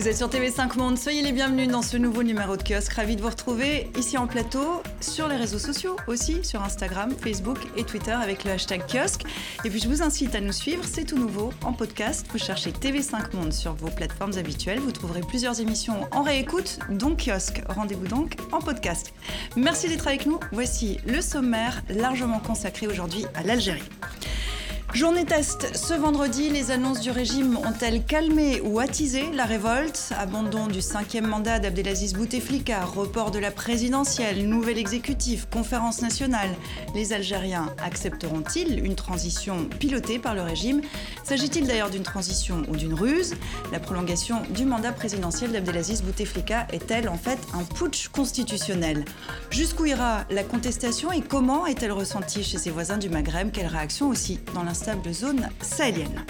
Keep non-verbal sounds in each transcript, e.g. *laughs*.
Vous êtes sur TV5 Monde, soyez les bienvenus dans ce nouveau numéro de kiosque. Ravi de vous retrouver ici en plateau, sur les réseaux sociaux aussi, sur Instagram, Facebook et Twitter avec le hashtag kiosque. Et puis je vous incite à nous suivre, c'est tout nouveau en podcast. Vous cherchez TV5 Monde sur vos plateformes habituelles. Vous trouverez plusieurs émissions en réécoute, donc kiosque. Rendez-vous donc en podcast. Merci d'être avec nous. Voici le sommaire largement consacré aujourd'hui à l'Algérie. Journée test. Ce vendredi, les annonces du régime ont-elles calmé ou attisé la révolte? Abandon du cinquième mandat d'Abdelaziz Bouteflika, report de la présidentielle, nouvel exécutif, conférence nationale. Les Algériens accepteront-ils une transition pilotée par le régime? S'agit-il d'ailleurs d'une transition ou d'une ruse? La prolongation du mandat présidentiel d'Abdelaziz Bouteflika est-elle en fait un putsch constitutionnel? Jusqu'où ira la contestation et comment est-elle ressentie chez ses voisins du Maghreb? Quelle réaction aussi dans l'instant? Zone sahélienne.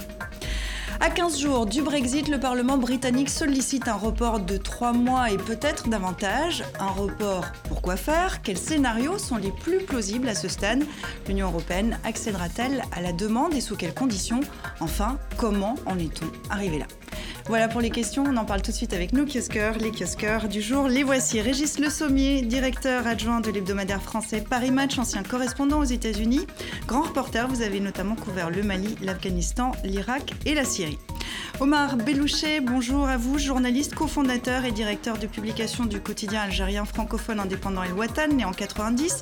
À 15 jours du Brexit, le Parlement britannique sollicite un report de 3 mois et peut-être davantage. Un report, pourquoi faire? Quels scénarios sont les plus plausibles à ce stade? L'Union européenne accédera-t-elle à la demande et sous quelles conditions? Enfin, comment en est-on arrivé là? Voilà pour les questions, on en parle tout de suite avec nos kiosqueurs, les kiosqueurs du jour. Les voici. Régis Le Sommier, directeur adjoint de l'hebdomadaire français Paris Match, ancien correspondant aux États-Unis. Grand reporter, vous avez notamment couvert le Mali, l'Afghanistan, l'Irak et la Syrie. Omar Belouchet, bonjour à vous, journaliste, cofondateur et directeur de publication du quotidien algérien francophone indépendant El Watan, né en 90.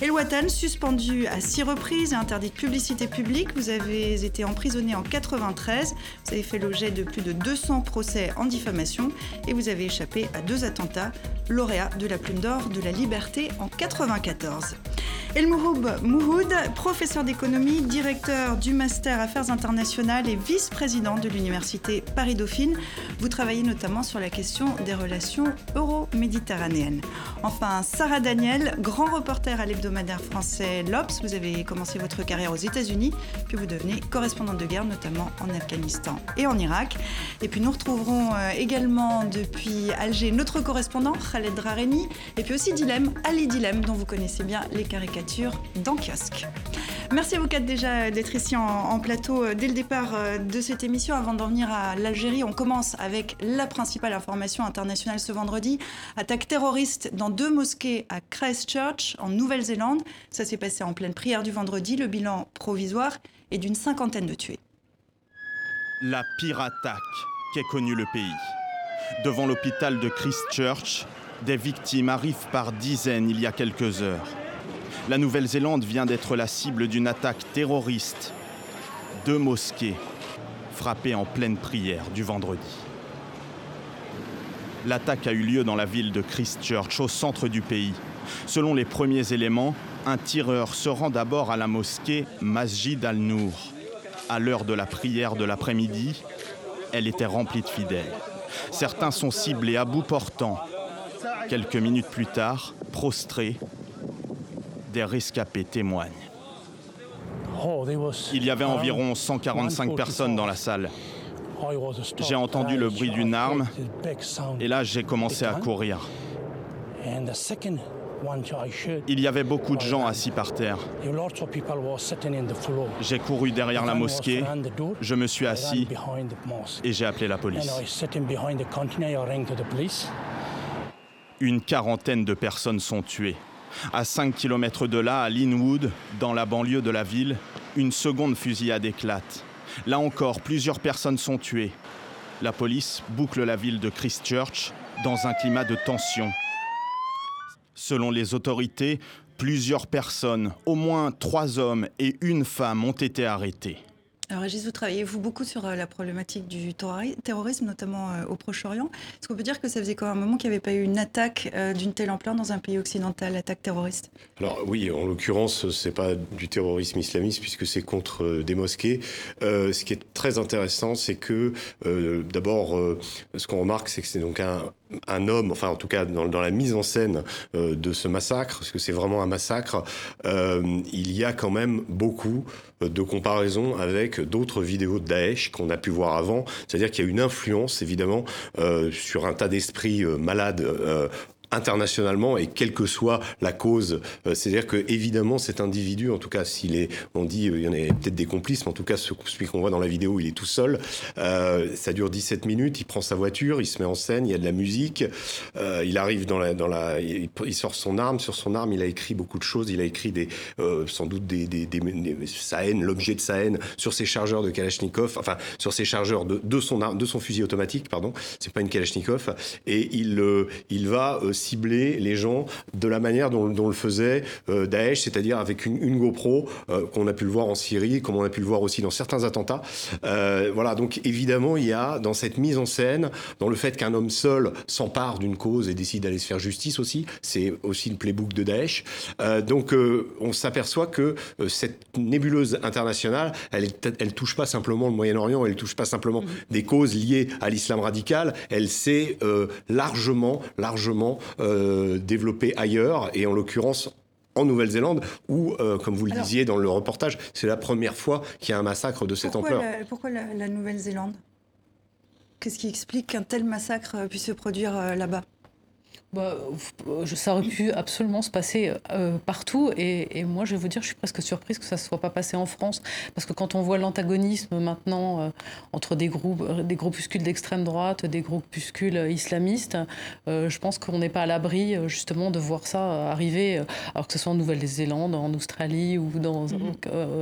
El Watan, suspendu à six reprises et interdit de publicité publique. Vous avez été emprisonné en 93. Vous avez fait l'objet de plus de 200 procès en diffamation et vous avez échappé à deux attentats, lauréat de la Plume d'Or de la Liberté en 94. El Mouhoud, professeur d'économie, directeur du Master Affaires internationales et vice-président de l'Université Paris-Dauphine. Vous travaillez notamment sur la question des relations euro-méditerranéennes. Enfin, Sarah Daniel, grand reporter à l'hebdomadaire français l'Obs. Vous avez commencé votre carrière aux États-Unis, puis vous devenez correspondante de guerre, notamment en Afghanistan et en Irak. Et puis nous retrouverons euh, également depuis Alger notre correspondant Khaled Drareni, et puis aussi Dilem, Ali Dilem, dont vous connaissez bien les caricatures dans Kiosque. Merci à vous quatre déjà d'être ici en, plateau euh, dès le départ euh, de cette émission. Avant d'en venir à l'Algérie, on commence avec la principale information internationale ce vendredi. Attaque terroriste dans deux mosquées à Christchurch, en Nouvelle-Zélande. Ça s'est passé en pleine prière du vendredi. Le bilan provisoire est d'une cinquantaine de tués. La pire attaque qu'ait connue le pays. Devant l'hôpital de Christchurch, des victimes arrivent par dizaines il y a quelques heures. La Nouvelle-Zélande vient d'être la cible d'une attaque terroriste. Deux mosquées frappées en pleine prière du vendredi. L'attaque a eu lieu dans la ville de Christchurch, au centre du pays. Selon les premiers éléments, un tireur se rend d'abord à la mosquée Masjid al-Nour. À l'heure de la prière de l'après-midi, elle était remplie de fidèles. Certains sont ciblés à bout portant. Quelques minutes plus tard, prostrés, des rescapés témoignent. Il y avait environ 145 personnes dans la salle. J'ai entendu le bruit d'une arme et là j'ai commencé à courir. Il y avait beaucoup de gens assis par terre. J'ai couru derrière la mosquée, je me suis assis et j'ai appelé la police. Une quarantaine de personnes sont tuées. À 5 km de là, à Linwood, dans la banlieue de la ville, une seconde fusillade éclate. Là encore, plusieurs personnes sont tuées. La police boucle la ville de Christchurch dans un climat de tension. Selon les autorités, plusieurs personnes, au moins trois hommes et une femme, ont été arrêtés. Alors Régis, vous travaillez vous beaucoup sur euh, la problématique du terrorisme, notamment euh, au Proche-Orient. Est-ce qu'on peut dire que ça faisait quand même un moment qu'il n'y avait pas eu une attaque euh, d'une telle ampleur dans un pays occidental, attaque terroriste? Alors oui, en l'occurrence, c'est pas du terrorisme islamiste puisque c'est contre des mosquées. ce qui est très intéressant, c'est que d'abord, ce qu'on remarque, c'est que c'est donc un, un homme, enfin en tout cas dans, la mise en scène de ce massacre, parce que c'est vraiment un massacre, il y a quand même beaucoup de comparaisons avec d'autres vidéos de Daesh qu'on a pu voir avant. C'est-à-dire qu'il y a une influence évidemment euh, sur un tas d'esprits euh, malades euh, internationalement et quelle que soit la cause. Euh, c'est-à-dire que évidemment cet individu, en tout cas s'il est, on dit, il y en a peut-être des complices, mais en tout cas celui qu'on voit dans la vidéo, il est tout seul. Euh, ça dure 17 minutes, il prend sa voiture, il se met en scène, il y a de la musique, euh, il arrive dans la, dans la, il, sort son arme, sur son arme il a écrit beaucoup de choses, il a écrit des, sans doute des, des, des, sa haine, l'objet de sa haine sur ses chargeurs de Kalachnikov, enfin sur ses chargeurs de, de son arme, de son fusil automatique, pardon, c'est pas une Kalachnikov, et il, il va cibler les gens de la manière dont, le faisait euh, Daesh, c'est-à-dire avec une, GoPro, euh, qu'on a pu le voir en Syrie, comme on a pu le voir aussi dans certains attentats. Euh, voilà, donc évidemment, il y a dans cette mise en scène, dans le fait qu'un homme seul s'empare d'une cause et décide d'aller se faire justice aussi, c'est aussi le playbook de Daesh. donc on s'aperçoit que cette nébuleuse internationale, elle, elle touche pas simplement le Moyen-Orient, elle touche pas simplement mm-hmm. des causes liées à l'islam radical, elle s'est largement, largement développé ailleurs, et en l'occurrence en Nouvelle-Zélande, où, euh, comme vous le disiez dans le reportage, c'est la première fois qu'il y a un massacre de cette ampleur. pourquoi la Nouvelle-Zélande? Qu'est-ce qui explique qu'un tel massacre puisse se produire euh, là-bas? Bah, ça aurait pu absolument se passer euh, partout. Et, moi, je vais vous dire, je suis presque surprise que ça ne soit pas passé en France. Parce que quand on voit l'antagonisme maintenant euh, entre des, groupes, des groupuscules d'extrême droite, des groupuscules islamistes, euh, je pense qu'on n'est pas à l'abri justement de voir ça arriver, alors que ce soit en Nouvelle-Zélande, en Australie ou dans mhm.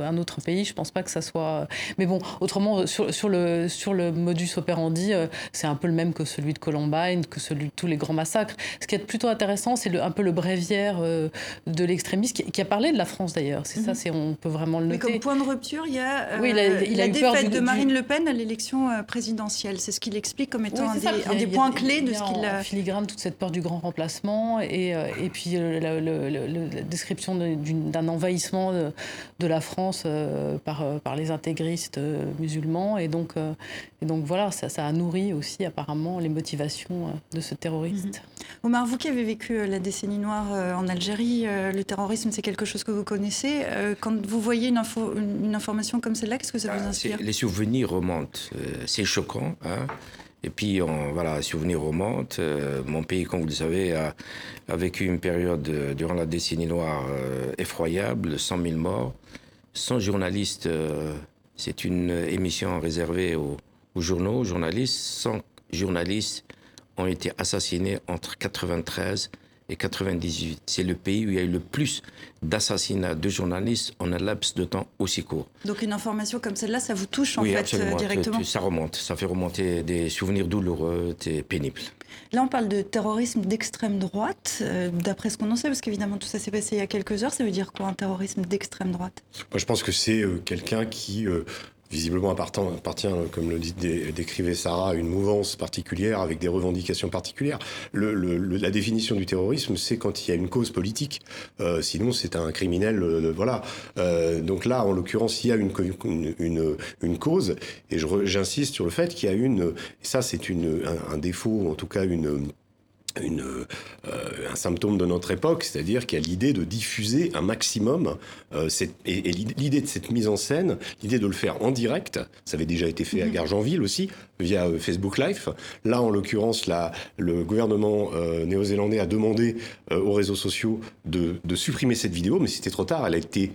un autre pays. Je ne pense pas que ça soit. Mais bon, autrement, sur, sur, le, sur le modus operandi, c'est un peu le même que celui de Columbine, que celui de tous les grands massacres. Ce qui est plutôt intéressant, c'est un peu le bréviaire euh, de l'extrémiste qui, a parlé de la France d'ailleurs. C'est ça, mhm. c'est on peut vraiment le noter. Mais comme point de rupture, il y a euh, la défaite de Marine Le Pen à l'élection euh, présidentielle. C'est ce qu'il explique comme étant un, des, points clés de ce qu'il a. Filigrane toute cette peur du grand remplacement et, et puis la, description d'un envahissement de, la France par, par les intégristes musulmans et donc et donc voilà, ça, ça, a nourri aussi apparemment les motivations de ce terroriste. Mhm. Omar, vous qui avez vécu euh, la décennie noire euh, en Algérie, euh, le terrorisme, c'est quelque chose que vous connaissez. Quand vous voyez une, info, une information comme celle-là, qu'est-ce que ça vous ah, inspire? Les souvenirs remontent. C'est choquant. Hein et puis, on, voilà, les souvenirs remontent. mon pays, comme vous le savez, a, vécu une période durant la décennie noire effroyable, 100 000 morts. Sans journalistes, c'est une émission réservée aux, aux journaux, aux journalistes. Sans journalistes, ont été assassinés entre 93 et 98. C'est le pays où il y a eu le plus d'assassinats de journalistes en un laps de temps aussi court. Donc une information comme celle-là, ça vous touche en fait euh, directement Ça remonte, ça fait remonter des souvenirs douloureux et pénibles. Là, on parle de terrorisme d'extrême droite, euh, d'après ce qu'on en sait, parce qu'évidemment tout ça s'est passé il y a quelques heures. Ça veut dire quoi un terrorisme d'extrême droite? Moi, je pense que c'est euh, quelqu'un qui visiblement appartient, comme le dit, décrivait Sarah, à une mouvance particulière avec des revendications particulières. la définition du terrorisme, c'est quand il y a une cause politique. Euh, sinon, c'est un criminel. Euh, voilà. Euh, donc là, en l'occurrence, il y a une, une, une, cause, et j'insiste sur le fait qu'il y a une. Ça, c'est un, un défaut, en tout cas une une, euh, un symptôme de notre époque, c'est-à-dire qu'il y a l'idée de diffuser un maximum, euh, et, l'idée de cette mise en scène, l'idée de le faire en direct, ça avait déjà été fait à mhm. Gargenville aussi, via euh, Facebook Live. Là, en l'occurrence, le gouvernement néo-zélandais a demandé aux réseaux sociaux de, de, supprimer cette vidéo, mais c'était trop tard, elle a été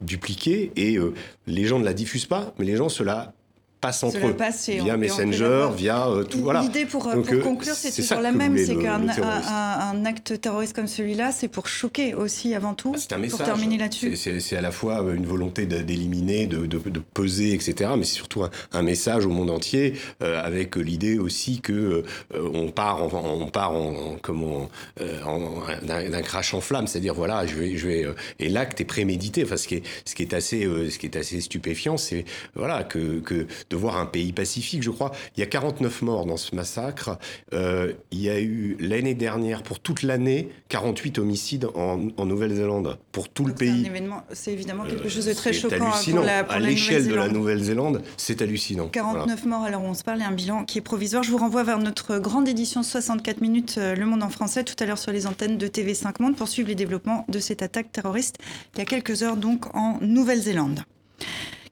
dupliquée, et les gens ne la diffusent pas, mais les gens se la passe entre eux, via Messenger, via euh, tout. Voilà. L'idée pour, pour euh, conclure, c'est toujours la même, c'est qu'un un, acte terroriste comme celui-là, c'est pour choquer aussi avant tout. Ah, c'est un message. Pour terminer là-dessus. C'est à la fois une volonté d'éliminer, de, de, de, peser, etc. Mais c'est surtout un, message au monde entier, euh, avec l'idée aussi que on part, en, on part en, comment, d'un crash en flamme, c'est-à-dire voilà, je vais, je vais, et l'acte est prémédité. Enfin, ce qui est, ce qui est assez, ce qui est assez stupéfiant, c'est voilà que, que de voir un pays pacifique, je crois. Il y a 49 morts dans ce massacre. Euh, il y a eu l'année dernière, pour toute l'année, 48 homicides en, Nouvelle-Zélande, pour tout le pays. C'est évidemment quelque chose de très choquant pour la, À l'échelle de la Nouvelle-Zélande, c'est hallucinant. 49 morts, alors on se parle, et un bilan qui est provisoire. Je vous renvoie vers notre grande édition 64 minutes, euh, Le Monde en français, tout à l'heure sur les antennes de TV5 Monde, pour suivre les développements de cette attaque terroriste il y a quelques heures donc en Nouvelle-Zélande.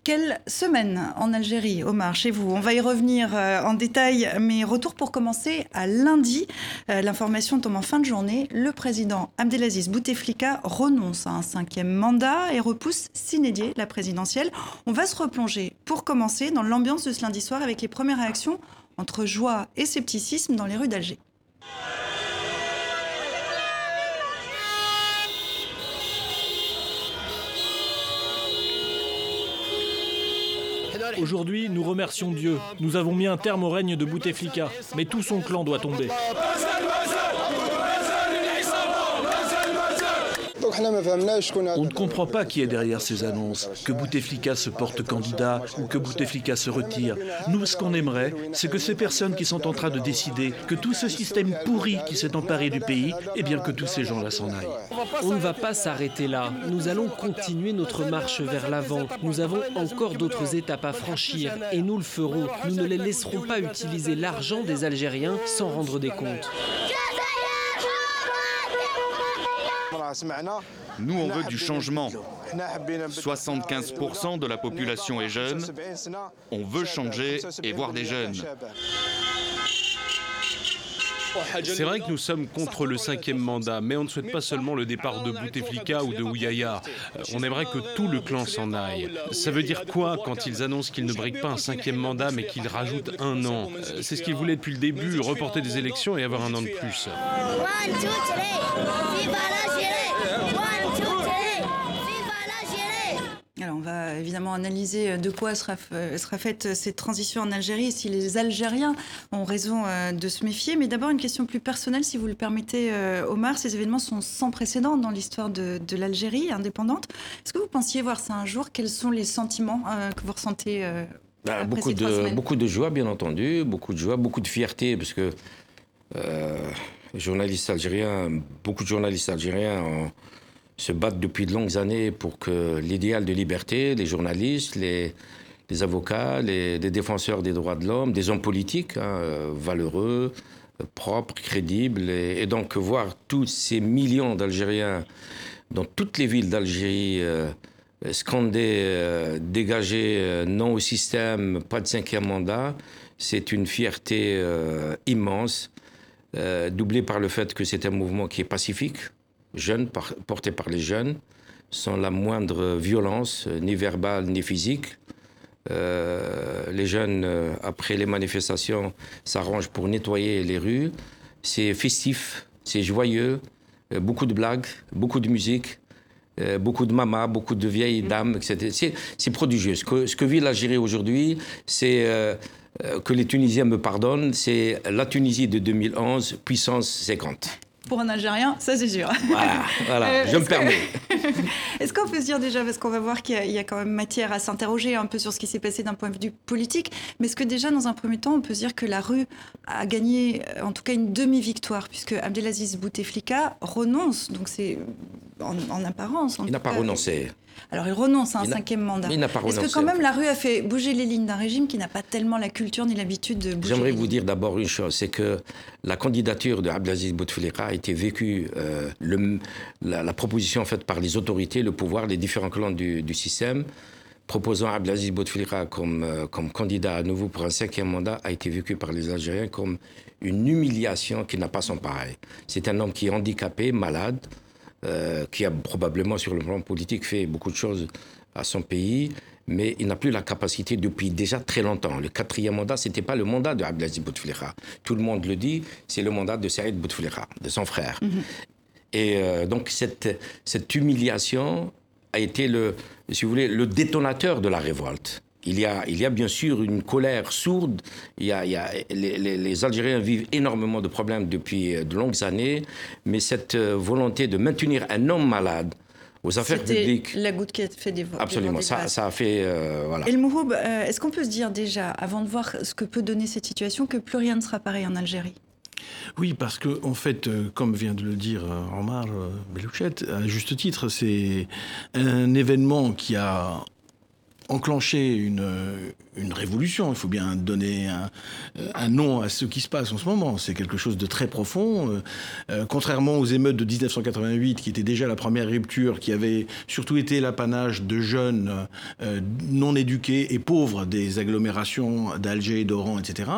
Quelle semaine en Algérie, Omar, chez vous? On va y revenir euh, en détail, mais retour pour commencer à lundi. Euh, l'information tombe en fin de journée. Le président Abdelaziz Bouteflika renonce à un cinquième mandat et repousse s'inédier la présidentielle. On va se replonger pour commencer dans l'ambiance de ce lundi soir avec les premières réactions entre joie et scepticisme dans les rues d'Alger. Aujourd'hui, nous remercions Dieu. Nous avons mis un terme au règne de Bouteflika, mais tout son clan doit tomber. On ne comprend pas qui est derrière ces annonces, que Bouteflika se porte candidat ou que Bouteflika se retire. Nous, ce qu'on aimerait, c'est que ces personnes qui sont en train de décider, que tout ce système pourri qui s'est emparé du pays, eh bien que tous ces gens-là s'en aillent. On ne va pas s'arrêter là. Nous allons continuer notre marche vers l'avant. Nous avons encore d'autres étapes à franchir et nous le ferons. Nous ne les laisserons pas utiliser l'argent des Algériens sans rendre des comptes. Nous, on veut du changement. 75% de la population est jeune. On veut changer et voir des jeunes. C'est vrai que nous sommes contre le cinquième mandat, mais on ne souhaite pas seulement le départ de Bouteflika ou de Ouyaya. Euh, on aimerait que tout le clan s'en aille. Ça veut dire quoi quand ils annoncent qu'ils ne briquent pas un cinquième mandat, mais qu'ils rajoutent un an? Euh, C'est ce qu'ils voulaient depuis le début, reporter des élections et avoir un an de plus. Alors on va évidemment analyser euh, de quoi sera, euh, sera faite cette transition en Algérie et si les Algériens ont raison euh, de se méfier. Mais d'abord une question plus personnelle, si vous le permettez, Omar. Ces événements sont sans précédent dans l'histoire de, l'Algérie indépendante. Est-ce que vous pensiez voir ça un jour? Quels sont les sentiments que vous ressentez bah, beaucoup, de, beaucoup de joie, bien entendu, beaucoup de joie, beaucoup de fierté, parce que journalistes algériens, beaucoup de journalistes algériens ont se battent depuis de longues années pour que l'idéal de liberté, les journalistes, les, avocats, les, défenseurs des droits de l'homme, des hommes politiques hein, euh, valeureux, propres, crédibles, et, donc voir tous ces millions d'Algériens dans toutes les villes d'Algérie euh, scander, euh, dégager non au système, pas de cinquième mandat, c'est une fierté immense, doublée par le fait que c'est un mouvement qui est pacifique jeunes, portés par les jeunes, sans la moindre violence, euh, ni verbale ni physique. Euh, les jeunes, euh, après les manifestations, s'arrangent pour nettoyer les rues. C'est festif, c'est joyeux, beaucoup de blagues, beaucoup de musique, beaucoup de mamas, beaucoup de vieilles dames, etc. C'est prodigieux. Ce que, ce que vit l'Algérie aujourd'hui, c'est que les Tunisiens me pardonnent, c'est la Tunisie de 2011, puissance 50 pour un Algérien, ça c'est sûr. Voilà, voilà euh, je me permets. *laughs* Est-ce qu'on peut se dire déjà, parce qu'on va voir qu'il y, a quand même matière à s'interroger un peu sur ce qui s'est passé d'un point de vue politique, mais est-ce que déjà dans un premier temps, on peut se dire que la rue a gagné euh, en tout cas une demi-victoire, puisque Abdelaziz Bouteflika renonce, donc c'est en, apparence. il n'a pas renoncé. Alors il renonce à un cinquième mandat. Est-ce que quand même la rue a fait bouger les lignes d'un régime qui n'a pas tellement la culture ni l'habitude de bouger J'aimerais vous dire d'abord une chose, c'est que la candidature de Abdelaziz Bouteflika a été vécue, euh, le, la, proposition faite par les autorités, le pouvoir, les différents clans du, système, proposant Abdelaziz Bouteflika comme, euh, comme candidat à nouveau pour un cinquième mandat, a été vécue par les Algériens comme une humiliation qui n'a pas son pareil. C'est un homme qui est handicapé, malade, euh, qui a probablement sur le plan politique fait beaucoup de choses à son pays, mais il n'a plus la capacité depuis déjà très longtemps. Le quatrième mandat, ce n'était pas le mandat de Abdelaziz Bouteflika. Tout le monde le dit, c'est le mandat de Saïd Bouteflika, de son frère. Mhm. Et euh, donc cette, cette humiliation a été le, si vous voulez, le détonateur de la révolte. Il y, a, il y a bien sûr une colère sourde. Il y a, il y a les, les, Algériens vivent énormément de problèmes depuis euh, de longues années, mais cette euh, volonté de maintenir un homme malade aux affaires publiques. la goutte qui a fait des Absolument, ça, ça, a fait. Euh, voilà. Et le Mouhoub, est-ce qu'on peut se dire déjà, avant de voir ce que peut donner cette situation, que plus rien ne sera pareil en Algérie? Oui, parce que en fait, comme vient de le dire Omar Belouchet, à juste titre, c'est un événement qui a enclencher une, une révolution. Il faut bien donner un, nom à ce qui se passe en ce moment. C'est quelque chose de très profond. contrairement aux émeutes de 1988, qui étaient déjà la première rupture, qui avait surtout été l'apanage de jeunes non éduqués et pauvres des agglomérations d'Alger, d'Oran, etc.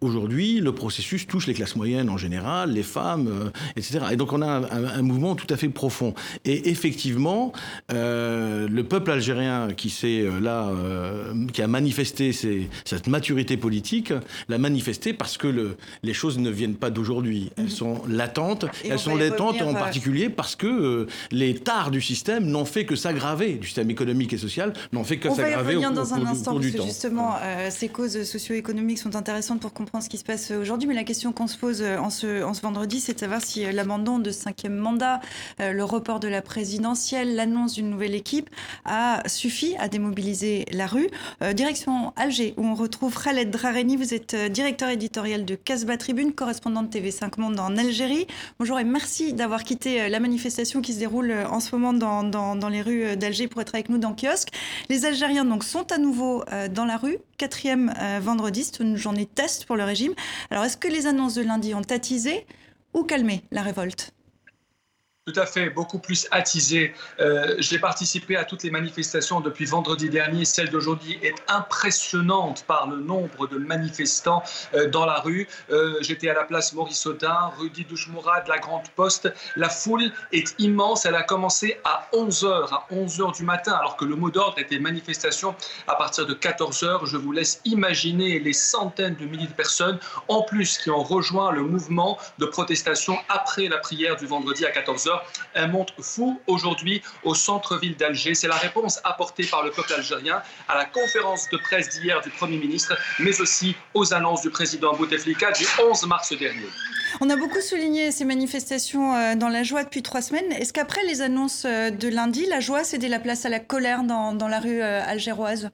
Aujourd'hui, le processus touche les classes moyennes en général, les femmes, etc. Et donc on a un, mouvement tout à fait profond. Et effectivement, le peuple algérien qui s'est là, qui a manifesté cette maturité politique, l'a manifesté parce que le, les choses ne viennent pas d'aujourd'hui. Elles mhm. sont latentes. elles sont latentes en particulier parce que euh, les tares du système n'ont fait que s'aggraver, du système économique et social, n'ont fait que s'aggraver au, cours, dans un instant, parce que Justement, euh, ces causes socio-économiques sont intéressantes pour comprendre ce qui se passe aujourd'hui. Mais la question qu'on se pose euh, en ce, en ce vendredi, c'est de savoir si l'amendement de cinquième mandat, le report de la présidentielle, l'annonce d'une nouvelle équipe a suffi à démobiliser la rue. direction Alger, où on retrouve Khaled Drareni. Vous êtes directeur éditorial de Casbah Tribune, correspondant de TV5 Monde en Algérie. Bonjour et merci d'avoir quitté euh, la manifestation qui se déroule euh, en ce moment dans, dans, les rues euh, d'Alger pour être avec nous dans kiosque. Les Algériens donc sont à nouveau dans la rue, quatrième vendredi, c'est une journée test pour le régime. Alors est-ce que les annonces de lundi ont attisé ou calmé la révolte? Tout à fait, beaucoup plus attisé. Euh, J'ai participé à toutes les manifestations depuis vendredi dernier. Celle d'aujourd'hui est impressionnante par le nombre de manifestants euh, dans la rue. Euh, J'étais à la place Maurice Audin, rue de la Grande Poste. La foule est immense. Elle a commencé à 11h, à 11h du matin, alors que le mot d'ordre était manifestation à partir de 14h. Je vous laisse imaginer les centaines de milliers de personnes, en plus, qui ont rejoint le mouvement de protestation après la prière du vendredi à 14h un monde fou aujourd'hui au centre-ville d'Alger. C'est la réponse apportée par le peuple algérien à la conférence de presse d'hier du Premier ministre, mais aussi aux annonces du président Bouteflika du 11 mars dernier. On a beaucoup souligné ces manifestations euh, dans la joie depuis trois semaines. Est-ce qu'après les annonces euh, de lundi, la joie cédait la place à la colère dans, la rue euh, algéroise?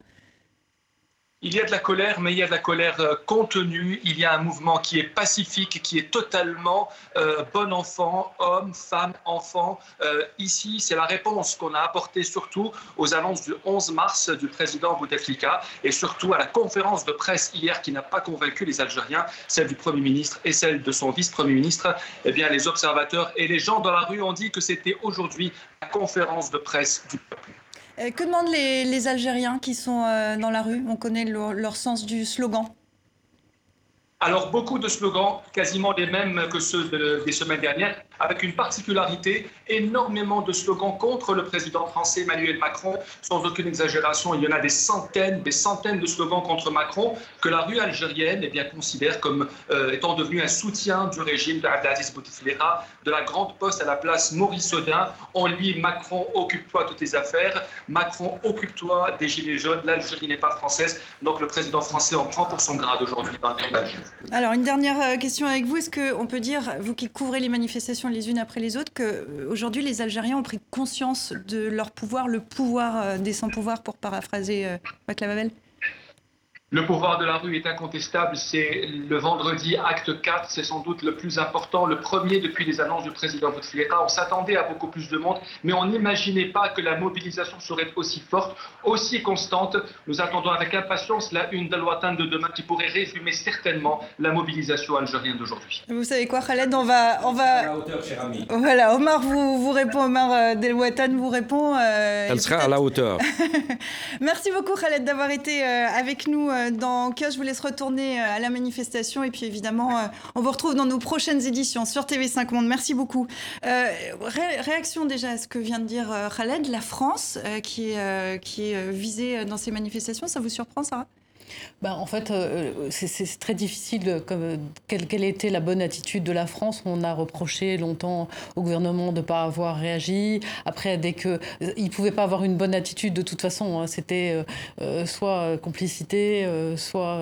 Il y a de la colère, mais il y a de la colère euh, contenue. Il y a un mouvement qui est pacifique, qui est totalement euh, bon enfant, homme, femme, enfant. Euh, ici, c'est la réponse qu'on a apportée surtout aux annonces du 11 mars du président Bouteflika et surtout à la conférence de presse hier qui n'a pas convaincu les Algériens, celle du Premier ministre et celle de son vice-premier ministre. Eh bien, les observateurs et les gens dans la rue ont dit que c'était aujourd'hui la conférence de presse du peuple. Euh, que demandent les, Algériens qui sont euh, dans la rue? On connaît leur sens du slogan. Alors, beaucoup de slogans, quasiment les mêmes que ceux des semaines dernières, avec une particularité, énormément de slogans contre le président français Emmanuel Macron, sans aucune exagération. Il y en a des centaines, des centaines de slogans contre Macron que la rue algérienne eh bien, considère comme euh, étant devenu un soutien du régime d'Abdelaziz Bouteflika, de la Grande Poste à la place Maurice Audin. On lit Macron, occupe-toi de tes affaires. Macron, occupe-toi des Gilets jaunes. L'Algérie n'est pas française. Donc le président français en prend pour son grade aujourd'hui alors, une dernière euh, question avec vous. Est-ce qu'on peut dire, vous qui couvrez les manifestations les unes après les autres, qu'aujourd'hui, les Algériens ont pris conscience de leur pouvoir, le pouvoir euh, des sans-pouvoirs, pour paraphraser euh, Machiavel le pouvoir de la rue est incontestable. C'est le vendredi, acte 4, c'est sans doute le plus important, le premier depuis les annonces du président Bouteflika. On s'attendait à beaucoup plus de monde, mais on n'imaginait pas que la mobilisation serait aussi forte, aussi constante. Nous attendons avec impatience la une d'Al-Watan de demain qui pourrait résumer certainement la mobilisation algérienne d'aujourd'hui. Vous savez quoi, Khaled On va. On va... À la hauteur, cher ami. Voilà, Omar vous, vous répond, Omar euh, Del vous répond. Euh, Elle sera à la hauteur. *laughs* Merci beaucoup, Khaled, d'avoir été euh, avec nous dans que je vous laisse retourner euh, à la manifestation et puis évidemment, euh, on vous retrouve dans nos prochaines éditions sur TV5 Monde. Merci beaucoup. réaction déjà à ce que vient de dire Khaled, la France qui, est, qui est visée dans ces manifestations, ça vous surprend, Sarah? Ben, en fait, euh, c'est très difficile. Comme, quelle, quelle, était la bonne attitude de la France On a reproché longtemps au gouvernement de ne pas avoir réagi. Après, dès qu'il ne pouvait pas avoir une bonne attitude, de toute façon, hein, c'était euh, euh, soit complicité, soit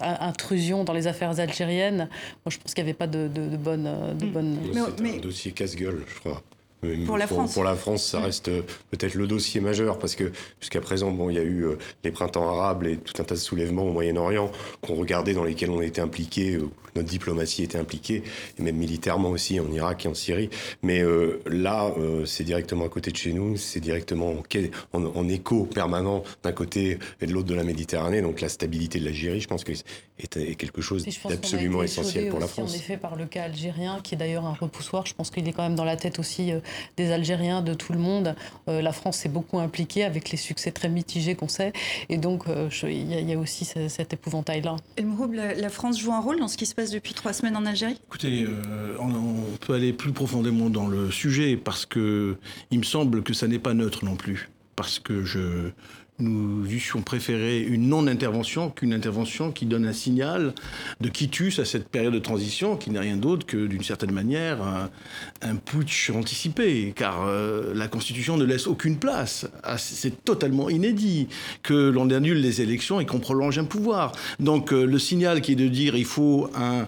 intrusion dans les affaires algériennes. Moi, je pense qu'il n'y avait pas de, de, bonne. De hmm. bonne... C'est un dossier casse-gueule, je crois. Pour la France. Pour la France, ça reste peut-être le dossier majeur parce que jusqu'à présent, bon, il y a eu les printemps arabes et tout un tas de soulèvements au Moyen-Orient qu'on regardait dans lesquels on était impliqué, notre diplomatie était impliquée, et même militairement aussi en Irak et en Syrie. Mais là, c'est directement à côté de chez nous, c'est directement en, en écho permanent d'un côté et de l'autre de la Méditerranée. Donc la stabilité de l'Algérie, je pense que est quelque chose d'absolument essentiel pour la France. En effet, par le cas algérien, qui est d'ailleurs un repoussoir, je pense qu'il est quand même dans la tête aussi euh, des Algériens, de tout le monde. Euh, la France s'est beaucoup impliquée avec les succès très mitigés qu'on sait, et donc euh, il y, a aussi cet épouvantail-là. La, la France joue un rôle dans ce qui se passe depuis trois semaines en Algérie? Écoutez, on, peut aller plus profondément dans le sujet parce que il me semble que ça n'est pas neutre non plus, parce que je nous eussions préféré une non-intervention qu'une intervention qui donne un signal de quitus à cette période de transition qui n'est rien d'autre que, d'une certaine manière, un, putsch anticipé, car euh, la Constitution ne laisse aucune place. C'est totalement inédit que l'on annule les élections et qu'on prolonge un pouvoir. Donc euh, le signal qui est de dire il faut un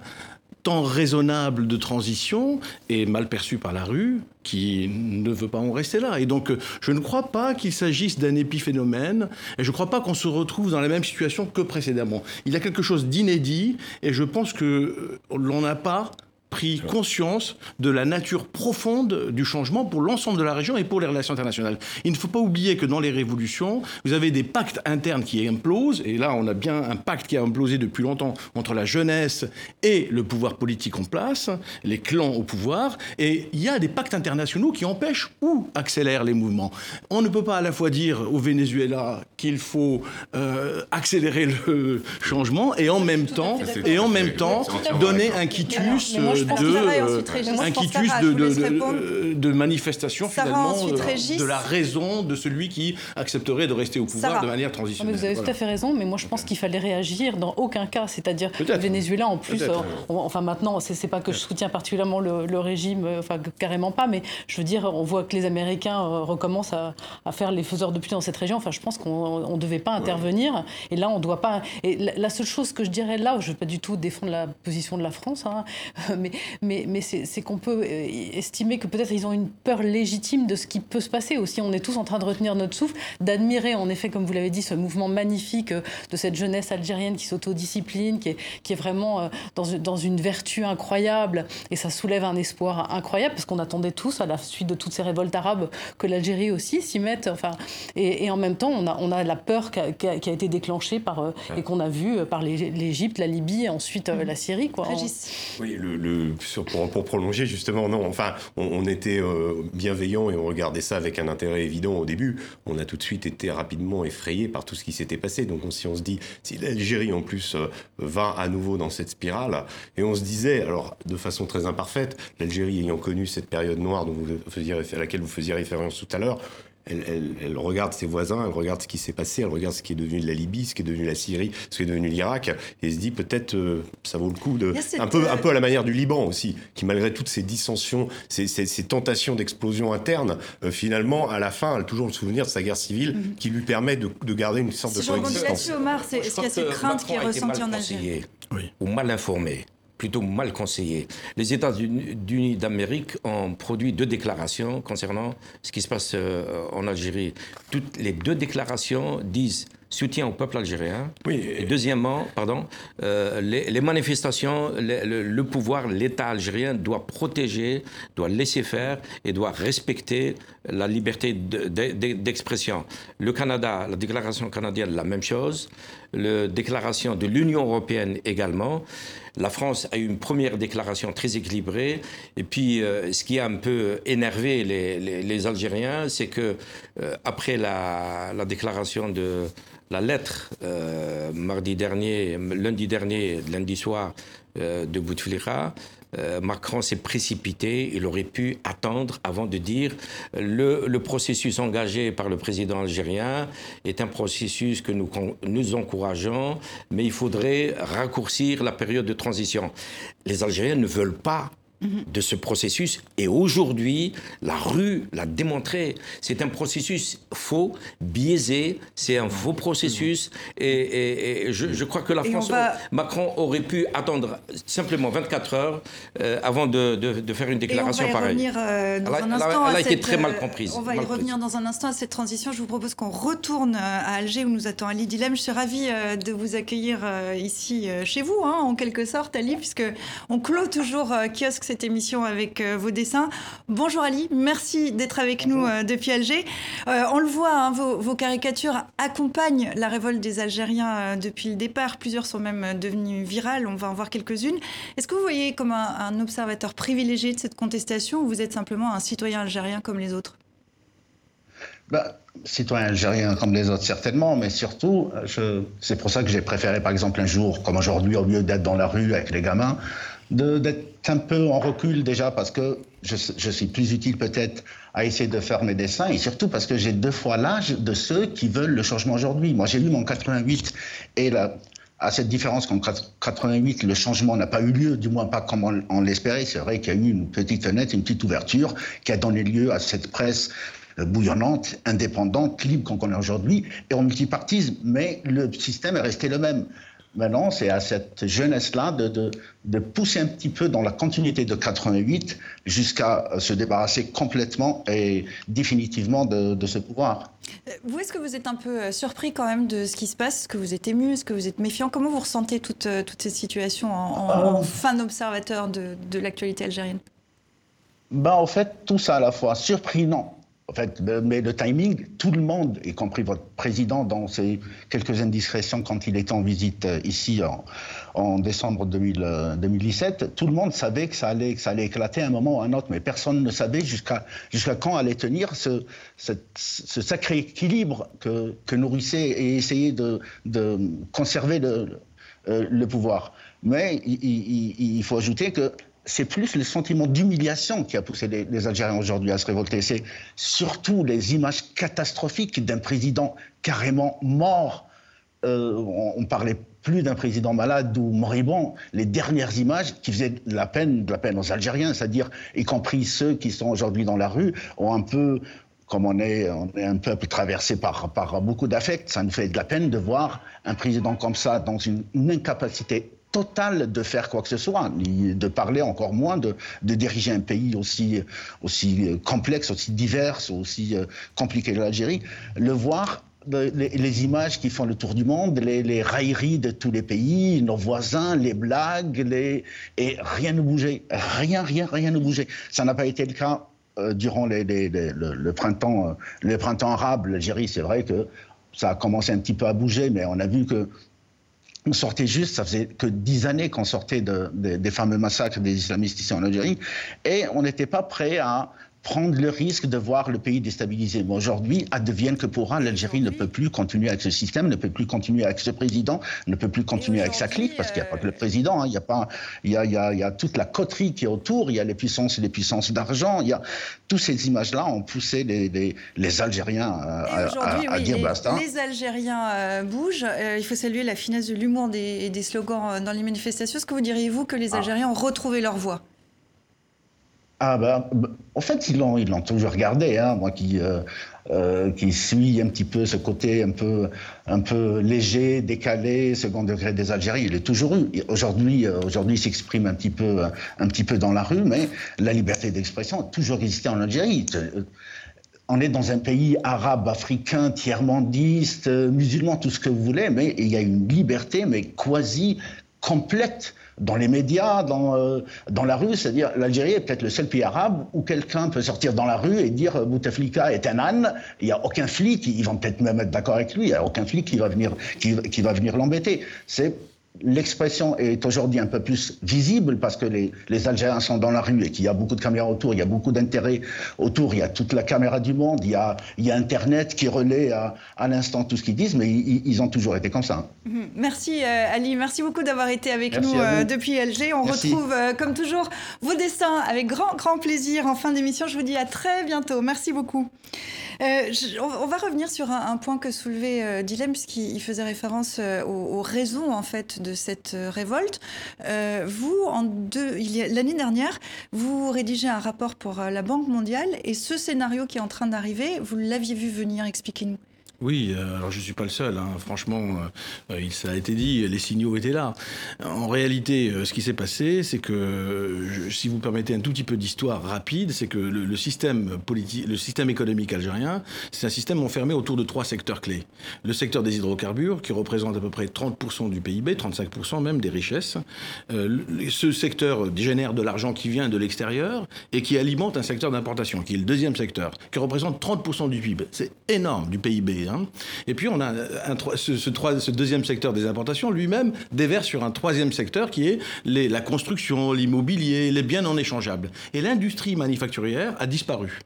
temps raisonnable de transition est mal perçu par la rue, qui ne veut pas en rester là. Et donc, je ne crois pas qu'il s'agisse d'un épiphénomène, et je ne crois pas qu'on se retrouve dans la même situation que précédemment. Il y a quelque chose d'inédit, et je pense que euh, l'on n'a pas pris conscience de la nature profonde du changement pour l'ensemble de la région et pour les relations internationales. Il ne faut pas oublier que dans les révolutions, vous avez des pactes internes qui implosent, et là on a bien un pacte qui a implosé depuis longtemps entre la jeunesse et le pouvoir politique en place, les clans au pouvoir, et il y a des pactes internationaux qui empêchent ou accélèrent les mouvements. On ne peut pas à la fois dire au Venezuela qu'il faut euh, accélérer le changement et en même temps, et en même temps donner un quitus de, un quitus de, de, de, manifestation finalement de la raison de celui qui accepterait de rester au pouvoir de manière transitionnelle. vous avez tout à fait raison, mais moi je pense qu'il fallait réagir dans aucun cas, c'est-à-dire le Venezuela en plus, euh, enfin maintenant c'est pas que je soutiens particulièrement le, régime, euh, enfin carrément pas, mais je veux dire on voit que les Américains euh, recommencent à, à faire les faiseurs de pluie dans cette région. Enfin je pense qu'on ne devait pas intervenir et là on doit pas. Et la, seule chose que je dirais là, je ne veux pas du tout défendre la position de la France, hein, mais, mais, mais c'est qu'on peut euh, estimer que peut-être ils ont une peur légitime de ce qui peut se passer aussi. On est tous en train de retenir notre souffle, d'admirer en effet, comme vous l'avez dit, ce mouvement magnifique euh, de cette jeunesse algérienne qui s'autodiscipline, qui est, qui est vraiment euh, dans, dans une vertu incroyable. Et ça soulève un espoir incroyable parce qu'on attendait tous, à la suite de toutes ces révoltes arabes, que l'Algérie aussi s'y mette. Enfin, et, en même temps, on a, on a la peur qui a, qui a, été déclenchée par, et qu'on a vu par l'Égypte, la Libye et ensuite la Syrie. Quoi. Oui, le, pour, prolonger justement, non, enfin, on, était euh, bienveillant et on regardait ça avec un intérêt évident au début. On a tout de suite été rapidement effrayé par tout ce qui s'était passé. Donc si on se dit, si l'Algérie en plus euh, va à nouveau dans cette spirale, et on se disait, alors de façon très imparfaite, l'Algérie ayant connu cette période noire dont vous faisiez, à laquelle vous faisiez référence tout à l'heure, elle, regarde ses voisins, elle regarde ce qui s'est passé, elle regarde ce qui est devenu de la Libye, ce qui est devenu la Syrie, ce qui est devenu l'Irak, et se dit peut-être euh, ça vaut le coup de un peu un peu à la manière du Liban aussi, qui malgré toutes ces dissensions, ces, tentations d'explosion interne, euh, finalement à la fin, a toujours le souvenir de sa guerre civile mhm. qui lui permet de, garder une sorte de coexistence. Omar, c'est ce qu'il y a cette crainte qui est ressentie en Algérie ou mal informé plutôt mal conseillé. Les États-Unis d'Amérique ont produit deux déclarations concernant ce qui se passe euh, en Algérie. Toutes les deux déclarations disent soutien au peuple algérien. Oui. Et deuxièmement, pardon, euh, les, manifestations, le, pouvoir, l'État algérien doit protéger, doit laisser faire et doit respecter la liberté d'expression. le Canada, la déclaration canadienne, la même chose. La déclaration de l'Union européenne également. La France a eu une première déclaration très équilibrée. Et puis, euh, ce qui a un peu énervé les, Algériens, c'est que euh, après la, la déclaration de la lettre euh, mardi dernier, lundi dernier, lundi soir euh, de Bouteflika, euh, Macron s'est précipité, il aurait pu attendre avant de dire le, le, processus engagé par le président algérien est un processus que nous, encourageons, mais il faudrait raccourcir la période de transition. Les Algériens ne veulent pas. De ce processus. Et aujourd'hui, la rue l'a démontré. C'est un processus faux, biaisé, c'est un faux processus. Et, je, crois que la France, Macron aurait pu attendre simplement 24 heures euh, avant de, faire une déclaration pareille. Euh, elle, a, été très mal comprise. On va y revenir dans un instant à cette transition. Je vous propose qu'on retourne euh, à Alger où nous attend Ali Dilem. Je suis ravie de vous accueillir ici chez vous, hein, en quelque sorte, Ali, puisque on clôt toujours kiosque cette émission avec euh, vos dessins. Bonjour Ali, merci d'être avec nous euh, depuis Alger. Euh, on le voit, hein, vos, caricatures accompagnent la révolte des Algériens depuis le départ. Plusieurs sont même devenues virales, on va en voir quelques-unes. Est-ce que vous voyez comme un, observateur privilégié de cette contestation ou vous êtes simplement un citoyen algérien comme les autres? Bah, citoyen algérien comme les autres, certainement, mais surtout, c'est pour ça que j'ai préféré, par exemple, un jour comme aujourd'hui, au lieu d'être dans la rue avec les gamins, d'être un peu en recul déjà parce que je, suis plus utile peut-être à essayer de faire mes dessins et surtout parce que j'ai deux fois l'âge de ceux qui veulent le changement aujourd'hui. Moi, j'ai lu mon 88 et à cette différence qu'en 88, le changement n'a pas eu lieu, du moins pas comme on, l'espérait. C'est vrai qu'il y a eu une petite fenêtre, une petite ouverture qui a donné lieu à cette presse euh, bouillonnante, indépendante, libre qu'on connaît aujourd'hui, et en multipartisme. Mais le système est resté le même. Maintenant, c'est à cette jeunesse-là de, de, pousser un petit peu dans la continuité de 88 jusqu'à se débarrasser complètement et définitivement de, ce pouvoir. Euh, vous, est-ce que vous êtes un peu euh, surpris quand même de ce qui se passe Est-ce que vous êtes ému Est-ce que vous êtes méfiant? Comment vous ressentez toute, euh, toute cette situation en, fin d'observateur de, de l'actualité algérienne? Bah, En fait, tout ça à la fois. Surpris, non. En fait, mais le timing, tout le monde, y compris votre président, dans ses quelques indiscrétions quand il était en visite euh, ici en, décembre 2017, euh, tout le monde savait que ça allait, éclater à un moment ou à un autre, mais personne ne savait jusqu'à quand allait tenir ce, sacré équilibre que, nourrissait et essayait de, conserver le, euh, le pouvoir. Mais il faut ajouter que c'est plus le sentiment d'humiliation qui a poussé les, Algériens aujourd'hui à se révolter. C'est surtout les images catastrophiques d'un président carrément mort. Euh, on, ne parlait plus d'un président malade ou moribond. Les dernières images qui faisaient de la peine, aux Algériens, c'est-à-dire y compris ceux qui sont aujourd'hui dans la rue, ont un peu comme on est, on un peuple traversé par beaucoup d'affects, ça nous fait de la peine de voir un président comme ça dans une incapacité total de faire quoi que ce soit, de parler encore moins de, diriger un pays aussi, aussi euh, complexe, aussi divers, aussi euh, compliqué que l'Algérie. Le voir les, images qui font le tour du monde, les, railleries de tous les pays, nos voisins, les blagues, les... et rien ne bougeait. Rien, rien, rien ne bougeait. Ça n'a pas été le cas euh, durant les, le, printemps, le printemps arabe. L'Algérie, c'est vrai que ça a commencé un petit peu à bouger, mais on a vu que on sortait juste, ça faisait que dix années qu'on sortait des fameux massacres des islamistes ici en Algérie, et on n'était pas prêt à prendre le risque de voir le pays déstabilisé. Mais aujourd'hui, advienne que pourra, l'Algérie ne peut plus continuer avec ce système, ne peut plus continuer avec ce président, ne peut plus continuer avec sa clique, parce qu'il n'y a pas que le président, hein. il, y a pas, il, y a, il, y a, il y a toute la coterie qui est autour, il y a les puissances et les puissances d'argent, il y a toutes ces images-là ont poussé les, les, les Algériens à, à, dire basta. Les Algériens euh, bougent. Euh, il faut saluer la finesse de l'humour des slogans euh, dans les manifestations. Est-ce que vous diriez-vous que les ah. Algériens ont retrouvé leur voix? Ah ben, en fait, ils l'ont, ils l'ont toujours regardé. Hein, moi qui, euh, euh, qui suis un petit peu ce côté un peu, un peu léger, décalé, second degré des Algériens, il est toujours eu. Aujourd'hui, euh, aujourd'hui, s'exprime un petit peu, un petit peu dans la rue, mais la liberté d'expression a toujours existé en Algérie. On est dans un pays arabe, africain, tiers-mondiste, musulman, tout ce que vous voulez, mais il y a une liberté, mais quasi complète dans les médias, dans, euh, dans la rue. C'est-à-dire, l'Algérie est peut-être le seul pays arabe où quelqu'un peut sortir dans la rue et dire euh, Bouteflika est un âne. Il n'y a aucun flic, ils vont peut-être même être d'accord avec lui, il n'y a aucun flic qui va venir, qui, qui va venir l'embêter. C'est L'expression est aujourd'hui un peu plus visible parce que les, les, Algériens sont dans la rue et qu'il y a beaucoup de caméras autour, il y a beaucoup d'intérêt autour, il y a toute la caméra du monde, il y a, il y a Internet qui relaie à, à l'instant tout ce qu'ils disent, mais ils, ont toujours été comme ça. Mhm. Merci euh, Ali, merci beaucoup d'avoir été avec nous euh, depuis Alger. On retrouve euh, comme toujours vos dessins avec grand, grand plaisir en fin d'émission. Je vous dis à très bientôt. Merci beaucoup. On, va revenir sur un, point que soulevait Dilem, puisqu'il faisait référence aux, raisons en fait de cette révolte. vous, en l'année dernière, vous rédigez un rapport pour la Banque mondiale et ce scénario qui est en train d'arriver, vous l'aviez vu venir. Expliquez-nous. Oui, euh, alors je ne suis pas le seul. Hein. Franchement, euh, euh, ça a été dit, les signaux étaient là. En réalité, ce qui s'est passé, c'est que, si vous permettez un tout petit peu d'histoire rapide, c'est que le, système le système économique algérien, c'est un système enfermé autour de trois secteurs clés. Le secteur des hydrocarbures, qui représente à peu près 30% du PIB, 35% même des richesses. ce secteur génère de l'argent qui vient de l'extérieur et qui alimente un secteur d'importation, qui est le deuxième secteur, qui représente 30% du PIB. C'est énorme du PIB. Hein. Et puis on a ce, deuxième secteur des importations lui-même déverse sur un troisième secteur qui est la construction, l'immobilier, les biens non échangeables. Et l'industrie manufacturière a disparu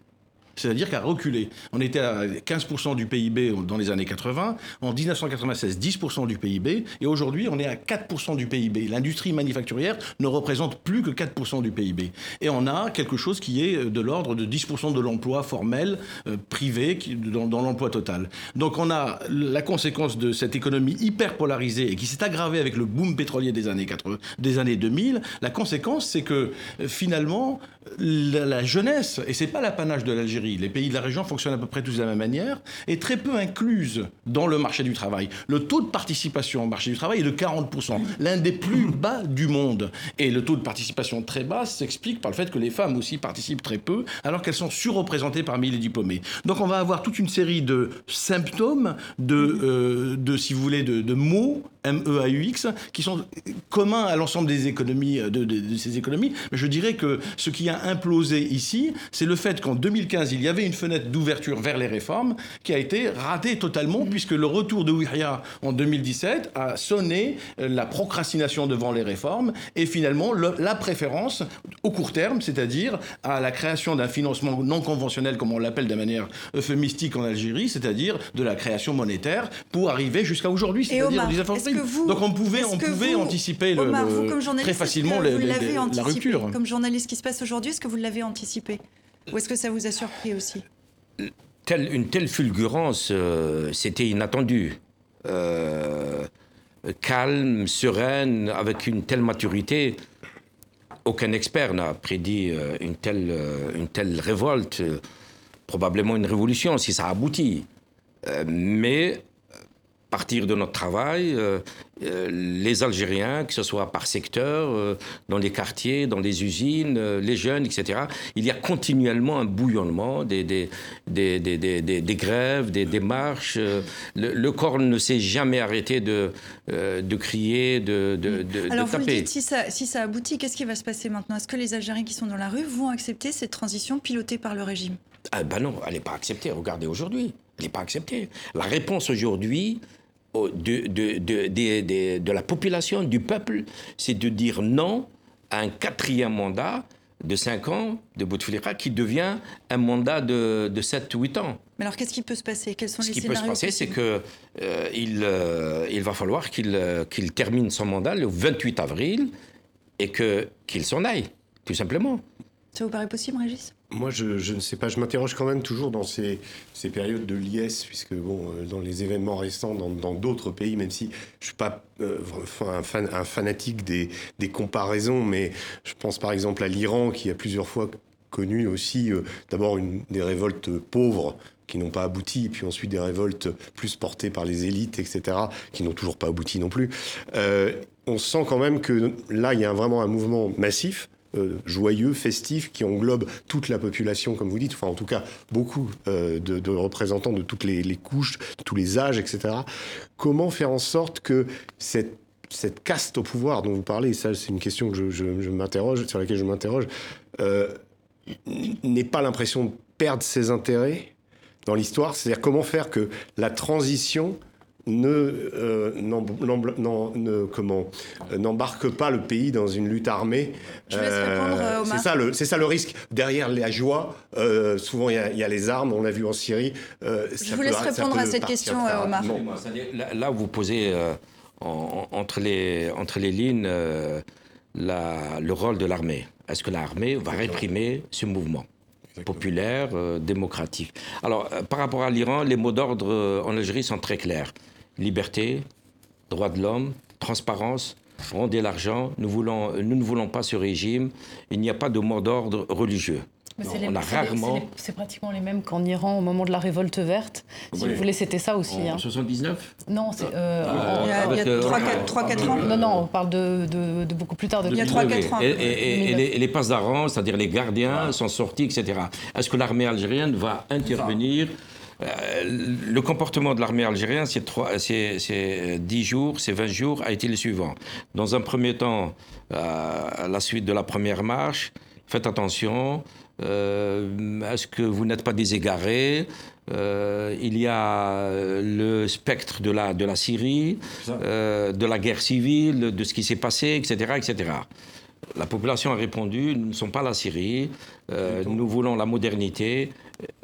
c'est-à-dire qu'à reculer. On était à 15% du PIB dans les années 80, en 1996 10% du PIB, et aujourd'hui on est à 4% du PIB. L'industrie manufacturière ne représente plus que 4% du PIB. Et on a quelque chose qui est de l'ordre de 10% de l'emploi formel, euh, privé, dans, l'emploi total. Donc on a la conséquence de cette économie hyper polarisée et qui s'est aggravée avec le boom pétrolier des années, 80, des années 2000. La conséquence, c'est que euh, finalement, la, la jeunesse, et c'est pas l'apanage de l'Algérie, les pays de la région fonctionnent à peu près tous de la même manière, est très peu incluse dans le marché du travail. Le taux de participation au marché du travail est de 40%, l'un des plus *laughs* bas du monde. Et le taux de participation très bas s'explique par le fait que les femmes aussi participent très peu, alors qu'elles sont surreprésentées parmi les diplômés. Donc on va avoir toute une série de symptômes, de, euh, de si vous voulez, de, de mots MEAUX, qui sont communs à l'ensemble des économies, de, de, ces économies. Mais je dirais que ce qui a implosé ici, c'est le fait qu'en 2015, il y avait une fenêtre d'ouverture vers les réformes qui a été ratée totalement, puisque le retour de Ouihia en 2017 a sonné la procrastination devant les réformes et finalement la préférence au court terme, c'est-à-dire à la création d'un financement non conventionnel, comme on l'appelle de manière euphémistique en Algérie, c'est-à-dire de la création monétaire pour arriver jusqu'à aujourd'hui, c'est-à-dire des donc on pouvait, on pouvait anticiper le, très facilement la rupture. Comme journaliste, ce qui se passe aujourd'hui, est-ce que vous l'avez anticipé Ou est-ce que ça vous a surpris aussi Une telle fulgurance, euh, c'était inattendu. Euh, calme, sereine, avec une telle maturité. Aucun expert n'a prédit euh, une telle, une telle révolte, probablement une révolution si ça aboutit. mais partir de notre travail, euh, euh, les Algériens, que ce soit par secteur, euh, dans les quartiers, dans les usines, les jeunes, etc., il y a continuellement un bouillonnement, des, des, des, des grèves, des, marches. Le, corps ne s'est jamais arrêté de, de crier, de, de, de Alors, vous taper. dites, si ça, si ça aboutit, qu'est-ce qui va se passer maintenant? Est-ce que les Algériens qui sont dans la rue vont accepter cette transition pilotée par le régime? Ah ben non, elle n'est pas acceptée. Regardez aujourd'hui. Elle n'est pas acceptée. La réponse aujourd'hui, de, de, de, de, la population, du peuple, c'est de dire non à un quatrième mandat de 5 ans de Bouteflika qui devient un mandat de, de 7 ou 8 ans. Mais alors qu'est-ce qui peut se passer? Quels sont Ce qui peut se passer, c'est qu'il euh, il, euh, il va falloir qu'il euh, qu'il termine son mandat le 28 avril et qu'il s'en aille, tout simplement. Ça vous paraît possible, Régis? Moi, je, ne sais pas. Je m'interroge quand même toujours dans ces, périodes de liesse, puisque bon, euh, dans les événements récents, dans d'autres pays, même si je suis pas euh, un, fan, un, fanatique des, des, comparaisons, mais je pense par exemple à l'Iran, qui a plusieurs fois connu aussi euh, d'abord des révoltes pauvres qui n'ont pas abouti, et puis ensuite des révoltes plus portées par les élites, etc., qui n'ont toujours pas abouti non plus. on sent quand même que là, il y a vraiment un mouvement massif euh, joyeux, festif, qui englobe toute la population, comme vous dites, enfin en tout cas beaucoup euh, de, représentants de toutes les, couches, de tous les âges, etc. Comment faire en sorte que cette, caste au pouvoir dont vous parlez, ça c'est une question que je, m'interroge, sur laquelle je m'interroge, euh, n'ait pas l'impression de perdre ses intérêts dans l'histoire? C'est-à-dire comment faire que la transition ne, euh, comment euh, n'embarque pas le pays dans une lutte armée. Euh, c'est ça le c'est ça le risque derrière la joie. souvent il y, a les armes, on l'a vu en Syrie. Je vous laisse répondre à cette question, Omar. Là, vous posez entre les entre les lignes la, le rôle de l'armée. Est-ce que l'armée va réprimer ce mouvement populaire, démocratique. Alors, par rapport à l'Iran, les mots d'ordre en Algérie sont très clairs. Liberté, droits de l'homme, transparence, rendez l'argent, nous, voulons, nous ne voulons pas ce régime, il n'y a pas de mot d'ordre religieux. on a rarement... C'est pratiquement les mêmes qu'en Iran au moment de la révolte verte. Si vous voulez, c'était ça aussi. En 79 hein. Non, c'est... Euh, il y a, 3-4 ans Non, non, on parle de, de, beaucoup plus tard. De il y a 3-4 ans. Et, et, les, les passes c'est-à-dire les gardiens, sont sortis, etc. Est-ce que l'armée algérienne va intervenir euh, le comportement de l'armée algérienne, ces 10 jours, ces 20 jours, a été le suivant. Dans un premier temps, euh, à la suite de la première marche, faites attention, euh, est-ce que vous n'êtes pas déségarés il y a le spectre de la, de la Syrie, de la guerre civile, de ce qui s'est passé, etc., etc. La population a répondu, nous ne sommes pas la Syrie, nous voulons la modernité,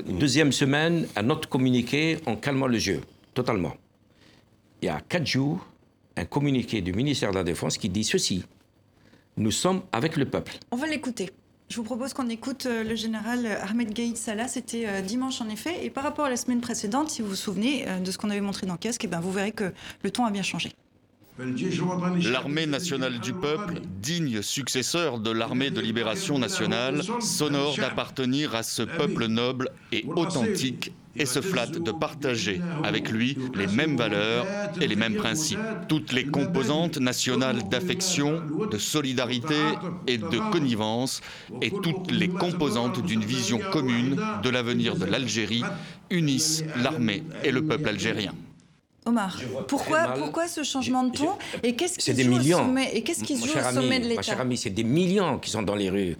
Deuxième semaine, un autre communiqué en calmant le jeu, totalement. Il y a quatre jours, un communiqué du ministère de la Défense qui dit ceci. Nous sommes avec le peuple. On va l'écouter. Je vous propose qu'on écoute euh, le général Ahmed Gaïd Salah. C'était euh, dimanche en effet. Et par rapport à la semaine précédente, si vous vous souvenez euh, de ce qu'on avait montré dans Casque, eh ben, vous verrez que le ton a bien changé. L'armée nationale du peuple, digne successeur de l'armée de libération nationale, s'honore d'appartenir à ce peuple noble et authentique et se flatte de partager avec lui les mêmes valeurs et les mêmes principes. Toutes les composantes nationales d'affection, de solidarité et de connivence et toutes les composantes d'une vision commune de l'avenir de l'Algérie unissent l'armée et le peuple algérien. Omar, pourquoi, pourquoi ce changement de ton Et qu'est-ce qui, joue, Au sommet, et qu'est-ce qui joue au sommet de l'État cher ami, c'est des millions qui sont dans les rues.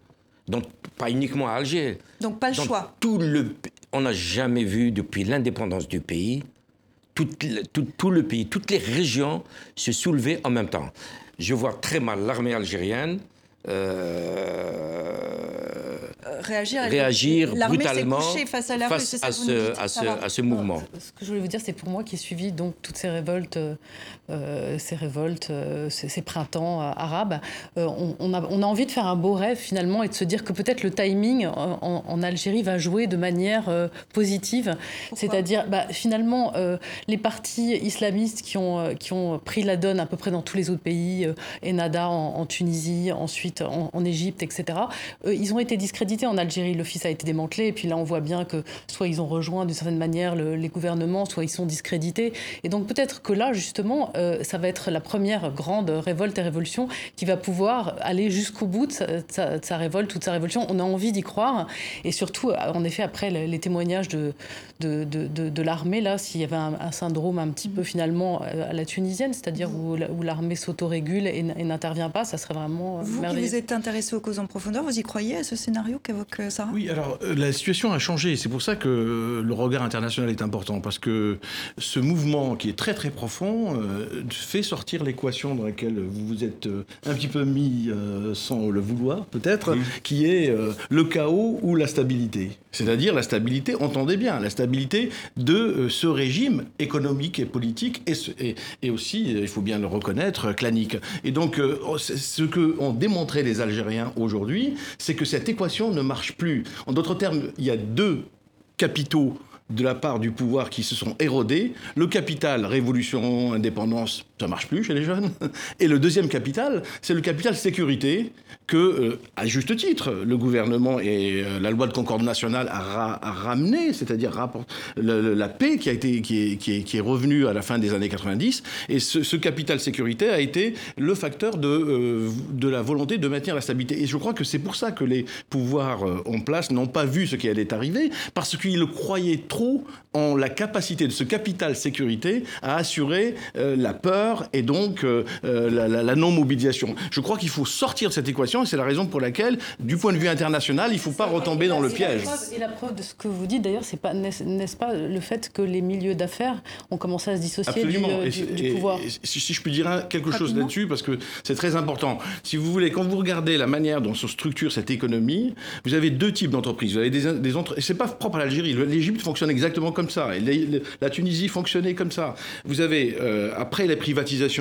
Donc, pas uniquement à Alger. Donc, pas le choix. Tout le, on n'a jamais vu, depuis l'indépendance du pays, tout, tout, tout, le pays, toutes les régions se soulever en même temps. Je vois très mal l'armée algérienne euh, réagir, réagir brutalement face à, la face à, ce, à, ce, à, ce, mouvement. Ce que je voulais vous dire, c'est pour moi qui ai suivi donc toutes ces révoltes, euh, ces révoltes, euh, ces, printemps arabes, on, on, a, on, a, envie de faire un beau rêve finalement et de se dire que peut-être le timing en, en, Algérie va jouer de manière positive. C'est-à-dire, bah, finalement, les partis islamistes qui ont, qui ont pris la donne à peu près dans tous les autres pays, Enada en, en Tunisie, ensuite en, Égypte, etc. Euh, ils ont été discrédités en Algérie. L'office a été démantelé. Et puis là, on voit bien que soit ils ont rejoint d'une certaine manière les gouvernements, soit ils sont discrédités. Et donc peut-être que là, justement, euh, ça va être la première grande révolte et révolution qui va pouvoir aller jusqu'au bout de sa, révolte ou de sa révolution. On a envie d'y croire. Et surtout, en effet, après les, témoignages de, de, de, l'armée, là, s'il y avait un, syndrome un petit peu finalement euh, à la tunisienne, c'est-à-dire où, où l'armée s'autorégule et, n'intervient pas, ça serait vraiment merveilleux vous êtes intéressé aux causes en profondeur, vous y croyez à ce scénario qu'évoque euh, Sarah? Oui, alors euh, la situation a changé. C'est pour ça que euh, le regard international est important, parce que ce mouvement qui est très très profond fait sortir l'équation dans laquelle vous vous êtes un petit peu mis sans le vouloir, peut-être, qui est le chaos ou la stabilité. C'est-à-dire la stabilité, entendez bien, la stabilité de ce régime économique et politique et, et, aussi, il faut bien le reconnaître, clanique. Et donc, ce que ont démontré les Algériens aujourd'hui, c'est que cette équation ne marche plus. En d'autres termes, il y a deux capitaux de la part du pouvoir qui se sont érodés. Le capital, révolution, indépendance, ça marche plus chez les jeunes. *laughs* Et le deuxième capital, c'est le capital sécurité que, euh, à juste titre, le gouvernement et euh, la loi de concorde nationale a, ramené, c'est-à-dire la paix qui, est, revenue à la fin des années 90. Et ce, capital sécurité a été le facteur de, euh, de la volonté de maintenir la stabilité. Et je crois que c'est pour ça que les pouvoirs en place n'ont pas vu ce qui allait arriver, parce qu'ils croyaient trop en la capacité de ce capital sécurité à assurer la peur et donc la, la non-mobilisation. Je crois qu'il faut sortir de cette équation et c'est la raison pour laquelle, du point de vue international, il ne faut pas retomber dans le piège. Et la preuve de ce que vous dites, d'ailleurs, c'est pas, n'est-ce pas le fait que les milieux d'affaires ont commencé à se dissocier du, euh, pouvoir si, je puis dire quelque chose là-dessus, parce que c'est très important. Si vous voulez, quand vous regardez la manière dont se structure cette économie, vous avez deux types d'entreprises. Vous avez des, des entreprises, c'est pas propre à l'Algérie. L'Égypte fonctionne exactement comme ça. Et la Tunisie fonctionnait comme ça. Vous avez, euh, après les privatisation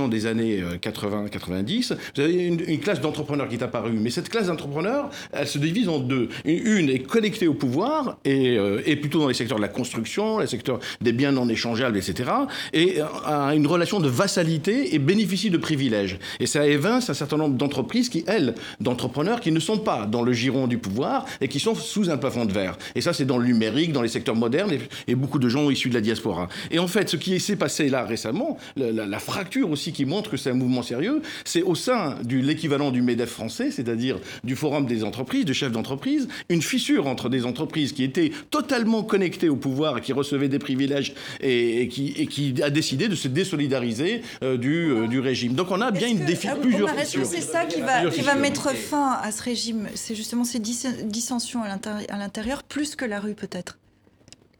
des années 80-90, euh, vous avez une, classe d'entrepreneurs qui est apparue. Mais cette classe d'entrepreneurs, elle se divise en deux. Une est connectée au pouvoir et, euh, plutôt dans les secteurs de la construction, les secteurs des biens non échangeables, etc. Et a une relation de vassalité et bénéficie de privilèges. Et ça évince un certain nombre d'entreprises qui, elles, d'entrepreneurs qui ne sont pas dans le giron du pouvoir et qui sont sous un plafond de verre. Et ça, c'est dans le numérique, dans les secteurs modernes et, beaucoup de gens issus de la diaspora. Et en fait, ce qui s'est passé là récemment, la, fracture aussi qui montre que c'est un mouvement sérieux, c'est au sein de l'équivalent du MEDEF français, c'est-à-dire du Forum des entreprises, de chefs d'entreprise, une fissure entre des entreprises qui étaient totalement connectées au pouvoir qui recevaient des privilèges et, qui, et qui, a décidé de se désolidariser euh, du, euh, du, régime. Donc on a bien une défi ah, plusieurs fissures. C'est ça qui va, qui va mettre fin à ce régime? C'est justement ces dissensions à l'intérieur, plus que la rue peut-être.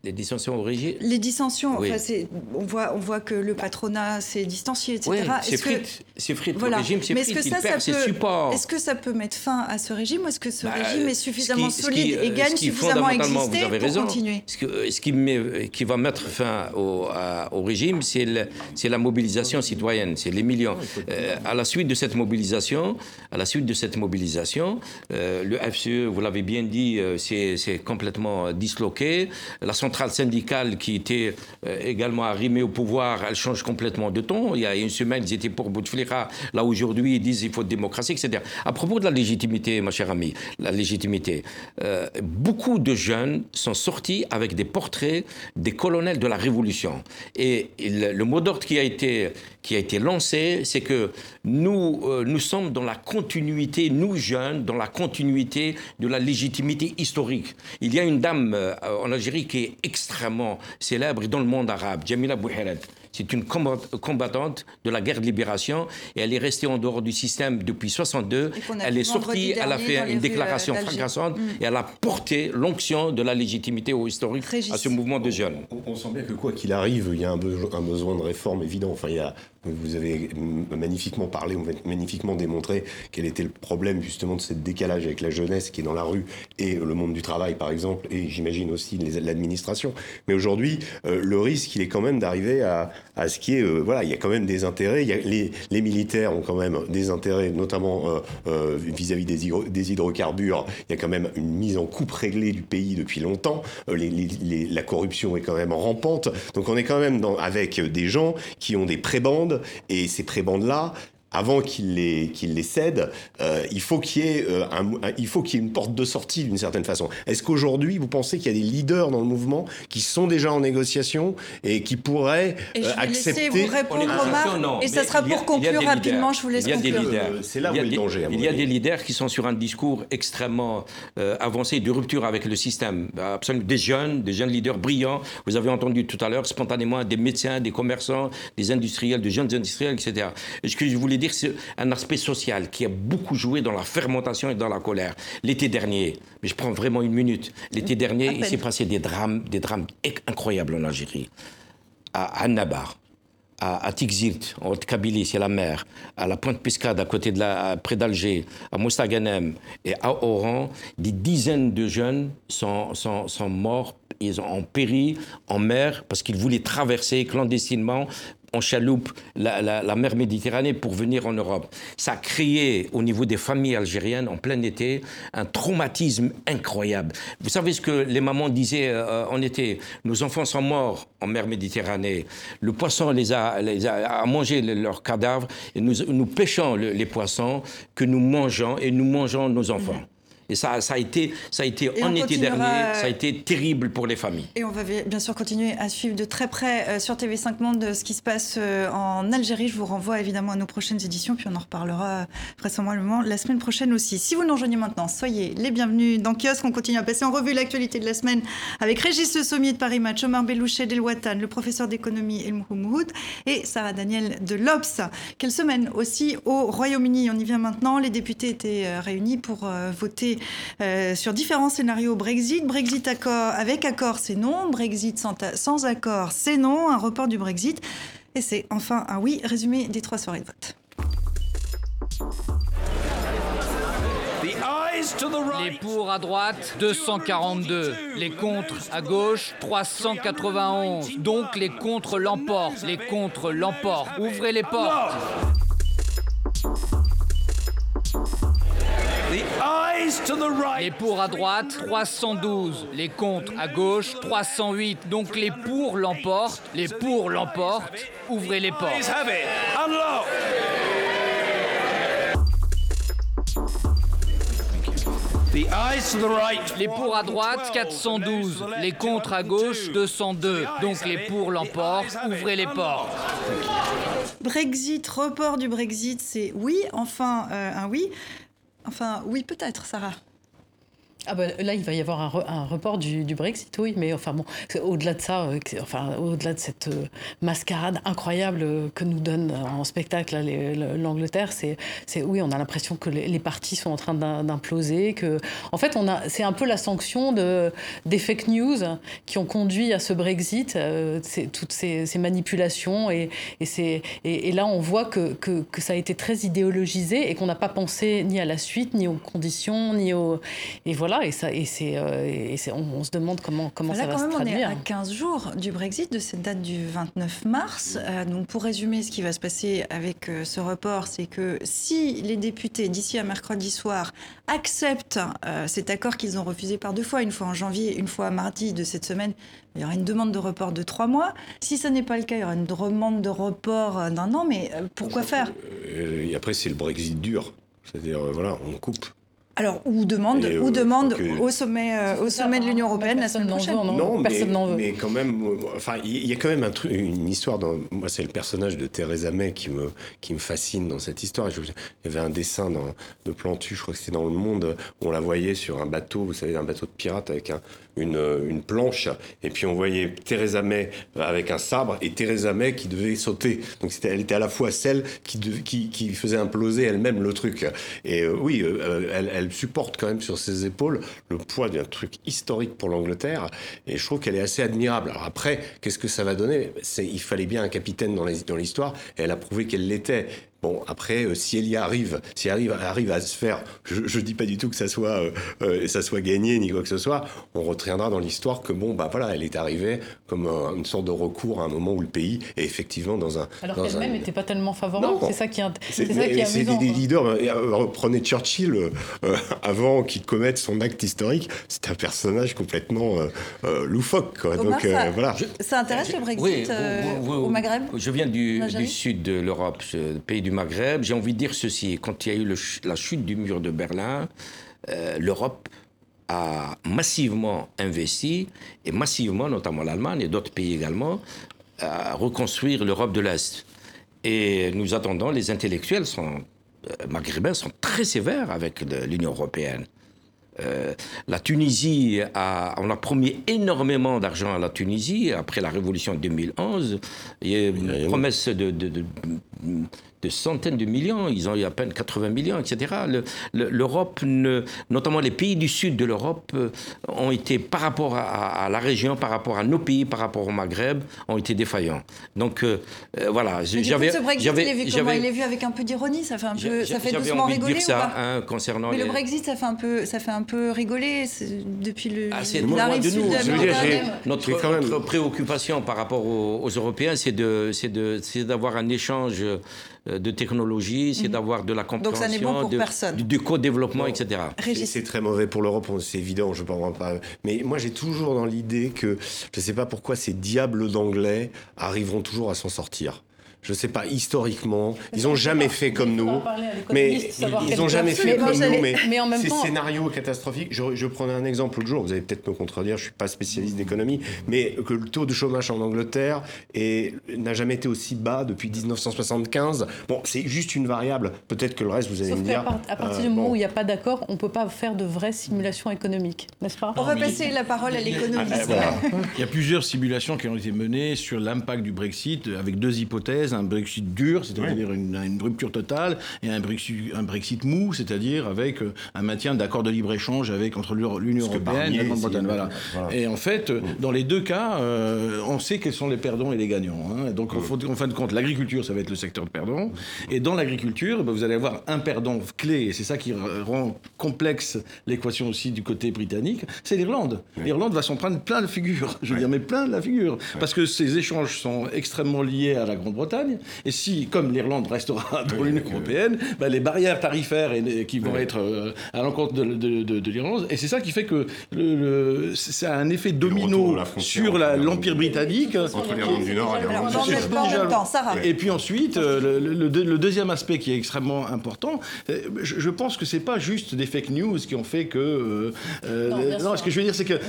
Les dissensions origines Les dissensions, on, voit, on voit que le patronat s'est distancié, etc. Oui, c'est frites, c'est frites. Voilà. Le régime, c'est frites, il perd ses supports. Est-ce que ça peut mettre fin à ce régime ou est-ce que ce bah, régime est suffisamment solide et gagne suffisamment à exister pour continuer Ce, que, ce qui, met, qui, va mettre fin au, au régime, c'est la mobilisation citoyenne, c'est les millions. Euh, à la suite de cette mobilisation, à la suite de cette mobilisation, euh, le FCE, vous l'avez bien dit, euh, c'est complètement disloqué. La centrale syndicale qui était euh, également arrimée au pouvoir, elle change complètement de ton. Il y a une semaine, ils étaient pour Bouteflika. Là, aujourd'hui, ils disent qu'il faut démocratie, etc. À propos de la légitimité, ma chère amie, la légitimité, euh, beaucoup de jeunes sont sortis avec des portraits des colonels de la Révolution. Et le, mot d'ordre qui a été qui a été lancé, c'est que nous, euh, nous sommes dans la continuité, nous jeunes, dans la continuité de la légitimité historique. Il y a une dame en Algérie qui est extrêmement célèbre dans le monde arabe, Jamila Bouhired. C'est une combattante de la guerre de libération et elle est restée en dehors du système depuis 62. Elle est sortie, elle a fait une déclaration fracassante mm. et elle a porté l'onction de la légitimité historique à ce mouvement de jeunes. On, sent bien que quoi qu'il arrive, il y a un, un, besoin de réforme évident. Enfin, il y a, vous avez magnifiquement parlé, magnifiquement démontré quel était le problème justement de ce décalage avec la jeunesse qui est dans la rue et le monde du travail par exemple, et j'imagine aussi l'administration. Mais aujourd'hui, euh, le risque, il est quand même d'arriver à, ce qui est, euh, voilà, il y a quand même des intérêts. Les, militaires ont quand même des intérêts, notamment euh, vis-à-vis des, hydrocarbures. Il y a quand même une mise en coupe réglée du pays depuis longtemps. La corruption est quand même rampante. Donc on est quand même avec des gens qui ont des prébandes et ces prébandes-là, avant qu'il les, les cède, euh, il faut qu'il y, ait, euh, un, il faut qu'il y ait une porte de sortie d'une certaine façon. Est-ce qu'aujourd'hui, vous pensez qu'il y a des leaders dans le mouvement qui sont déjà en négociation et qui pourraient et je euh, accepter... vous répondre, Omar, et ça sera pour conclure rapidement, je vous laisse conclure. C'est là où est le danger. Il y a des leaders qui sont sur un discours extrêmement avancé de rupture avec le système. Absolument, des jeunes, des jeunes leaders brillants. Vous avez entendu tout à l'heure, spontanément, des médecins, des commerçants, des industriels, de jeunes industriels, etc. Et ce que je voulais dire, c'est un aspect social qui a beaucoup joué dans la fermentation et dans la colère. L'été dernier, mais je prends vraiment une minute, l'été dernier, il s'est passé des drames, des drames incroyables en Algérie. À Annabar, à, à en Haute-Kabylie, c'est la mer, à la Pointe Pescade, à côté de la, près d'Alger, à Mostaganem et à Oran, des dizaines de jeunes sont, sont, sont morts, ils ont péri en mer parce qu'ils voulaient traverser clandestinement en chaloupe la, mer Méditerranée pour venir en Europe. Ça a créé au niveau des familles algériennes en plein été un traumatisme incroyable. Vous savez ce que les mamans disaient euh, en été? Nos enfants sont morts en mer Méditerranée. Le poisson les a, les a, mangé leurs cadavres et nous, nous pêchons les poissons que nous mangeons et nous mangeons nos enfants. Et ça, ça a été, ça a été en été dernier, ça a été terrible pour les familles. Et on va bien sûr continuer à suivre de très près euh, sur TV5 Monde ce qui se passe euh, en Algérie. Je vous renvoie évidemment à nos prochaines éditions, puis on en reparlera euh, vraisemblablement la semaine prochaine aussi. Si vous nous rejoignez maintenant, soyez les bienvenus dans Kiosque. On continue à passer en revue l'actualité de la semaine avec Régis Le Sommier de Paris Match, Omar Belouchet d'El le professeur d'économie El Mouhoumoud et Sarah Daniel de l'Obs. Quelle semaine aussi au Royaume-Uni. On y vient maintenant. Les députés étaient réunis pour voter euh, sur différents scénarios Brexit. Brexit accord, avec accord, c'est non. Brexit sans, sans accord, c'est non. Un report du Brexit. Et c'est enfin un oui. Résumé des trois soirées de vote. Les pour à droite, 242. Les contre à gauche, 391. Donc les contre l'emportent. Les contre l'emportent. Ouvrez les portes. Les pour à droite, 312. Les contre à gauche, 308. Donc les pour l'emportent. Les pour l'emportent. Ouvrez les portes. Les pour à droite, 412. Les contre à gauche, 202. Donc les pour l'emportent. Ouvrez les portes. Brexit, report du Brexit, c'est oui, enfin euh, un oui. Enfin, oui, peut-être, Sarah. Ah bah, là, il va y avoir un, report du, Brexit, oui, mais enfin bon, au-delà de ça, euh, enfin au-delà de cette euh, mascarade incroyable euh, que nous donne en spectacle l'Angleterre, c'est, oui, on a l'impression que les, partis sont en train d'imploser, que en fait, c'est un peu la sanction de des fake news qui ont conduit à ce Brexit, toutes ces, manipulations et et, et, là, on voit que, que, que ça a été très idéologisé et qu'on n'a pas pensé ni à la suite, ni aux conditions, ni aux et voilà et, ça, et, c'est, euh, on, se demande comment, comment ça va se traduire. On est à 15 jours du Brexit, de cette date du 29 mars. Euh, donc pour résumer, ce qui va se passer avec euh, ce report, c'est que si les députés, d'ici à mercredi soir, acceptent cet accord qu'ils ont refusé par deux fois, une fois en janvier, une fois mardi de cette semaine, il y aura une demande de report de trois mois. Si ce n'est pas le cas, il y aura une demande de report d'un an. Mais pourquoi faire? Et après, c'est le Brexit dur. C'est-à-dire, voilà, on coupe. Alors, ou demande, ou euh, demande au sommet, euh, au sommet de l'Union européenne la semaine prochaine. Non, non personne n'en veut. Mais quand même, euh, enfin, il y a quand même un truc, une histoire. Dans, moi, c'est le personnage de Theresa May qui me, qui me fascine dans cette histoire. il y avait un dessin dans, de Plantu, je crois que c'était dans Le Monde, où on la voyait sur un bateau, vous savez, un bateau de pirates avec un, une, une, planche, et puis on voyait Theresa May avec un sabre et Theresa May qui devait sauter. Donc elle était à la fois celle qui, qui, qui faisait imploser elle-même le truc. Et oui, elle, elle elle supporte quand même sur ses épaules le poids d'un truc historique pour l'Angleterre. Et je trouve qu'elle est assez admirable. Alors après, qu'est-ce que ça va donner? Il fallait bien un capitaine dans l'histoire, et elle a prouvé qu'elle l'était. Bon, après, euh, si elle y arrive, si elle arrive, arrive à se faire, je ne dis pas du tout que ça soit, euh, euh, ça soit gagné ni quoi que ce soit, on retiendra dans l'histoire que bon, bah voilà, elle est arrivée comme une sorte de recours à un moment où le pays est effectivement dans un. Alors qu'elle-même n'était pas tellement favorable. C'est ça qui, c'est ça qui est C'est des, leaders. Prenez Churchill avant qu'il commette son acte historique, c'est un personnage complètement loufoque. Quoi. Donc ça, voilà. Ça intéresse le Brexit au Maghreb Je viens du, du sud de l'Europe, pays du Maghreb. J'ai envie de dire ceci. Quand il y a eu la chute du mur de Berlin, euh, l'Europe a massivement investi, et massivement, notamment l'Allemagne et d'autres pays également, à reconstruire l'Europe de l'Est. Et nous attendons, les intellectuels sont, euh, maghrébins sont très sévères avec l'Union européenne. Euh, la Tunisie, a, on a promis énormément d'argent à la Tunisie après la révolution de 2011. Il y a une promesse de, de centaines de millions, ils ont eu à peine 80 millions, etc. L'Europe, notamment les pays du sud de l'Europe, euh, ont été, par rapport à, la région, par rapport à nos pays, par rapport au Maghreb, ont été défaillants. Donc euh, euh, voilà, j'avais... Ce Brexit, il est, vu comment il est vu avec un peu d'ironie, ça fait, un peu, ça fait doucement rigoler dire ça, hein, concernant Mais le Brexit, ça fait un peu, ça fait un peu rigoler depuis le... Ah, c'est de nous. notre, notre, préoccupation par rapport aux, aux Européens, c'est d'avoir un échange euh, de technologie, c'est mhm. d'avoir de la compréhension, Donc ça bon pour de, personne. du, co-développement, etc. C'est très mauvais pour l'Europe, c'est évident, je ne parle pas. Mais moi, j'ai toujours dans l'idée que je ne sais pas pourquoi ces diables d'anglais arriveront toujours à s'en sortir je ne sais pas, historiquement, ils n'ont jamais fait comme nous. Mais ils n'ont jamais fait comme nous. Mais, ces scénarios catastrophiques, je, je, prenais un exemple l'autre jour, vous allez peut-être me contredire, je ne suis pas spécialiste d'économie, mais que le taux de chômage en Angleterre n'a jamais été aussi bas depuis 1975. Bon, c'est juste une variable. Peut-être que le reste, vous allez me dire. À, partir du euh, moment où il n'y a pas d'accord, on ne peut pas faire de vraies simulations économiques, n'est-ce pas? On va passer la parole à l'économiste. Ah, il y a plusieurs simulations qui ont été menées sur l'impact du Brexit avec deux hypothèses un Brexit dur, c'est-à-dire une, rupture totale, et un Brexit, un Brexit mou, c'est-à-dire avec un maintien d'accords de libre-écge avec entre l'Union européenne et la Grande-Bretagne. Voilà. Et en fait, mm. dans les deux cas, on sait quels sont les perdants et les gagnants. Hein. Donc, mm. en fin de compte, l'agriculture, ça va être le secteur de perdants. Et dans l'agriculture, ben, vous allez avoir un perdant clé, et c'est ça qui rend complexe l'équation aussi du côté britannique, c'est l'Irlande. L'Irlande va s'en prendre plein de figures, je veux dire, mais plein de la figure. Parce que ces échanges sont extrêmement liés à la Grande-Bretagne. Et si, comme l'Irlande restera *laughs* dans l'Union européenne, ben, les barrières tarifaires qui vont être euh, à l'encontre de, l'Irlande, et c'est ça qui fait que le, ça a un effet domino sur l'Empire britannique. Entre l'Irlande du Nord et l'Irlande du Sud. Et puis ensuite, euh, le, deuxième aspect qui est extrêmement important, euh, je, pense que c'est pas juste des fake news qui ont fait que. non, ce que je veux dire, c'est que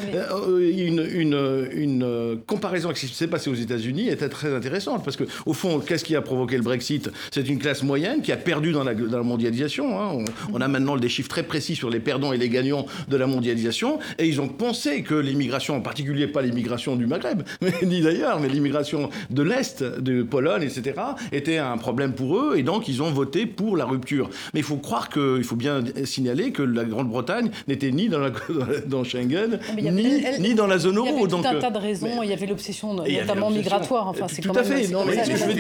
une, une, une, comparaison avec ce qui s'est passé aux États-Unis était très intéressante parce que au fond, qu'est-ce qui a provoqué le Brexit? C'est une classe moyenne qui a perdu dans la, dans la mondialisation. Hein. On, a maintenant des chiffres très précis sur les perdants et les gagnants de la mondialisation, et ils ont pensé que l'immigration, en particulier pas l'immigration du Maghreb, *laughs* mais, ni d'ailleurs, mais l'immigration de l'est, de Pologne, etc., était un problème pour eux, et donc ils ont voté pour la rupture. Mais il faut croire que, il faut bien signaler que la Grande-Bretagne n'était ni dans, la, *laughs* dans Schengen, ni, ni, dans la zone euro. Il y avait tout un tas de raisons. il y avait l'obsession, notamment migratoire. Enfin, c'est tout à fait. Non, mais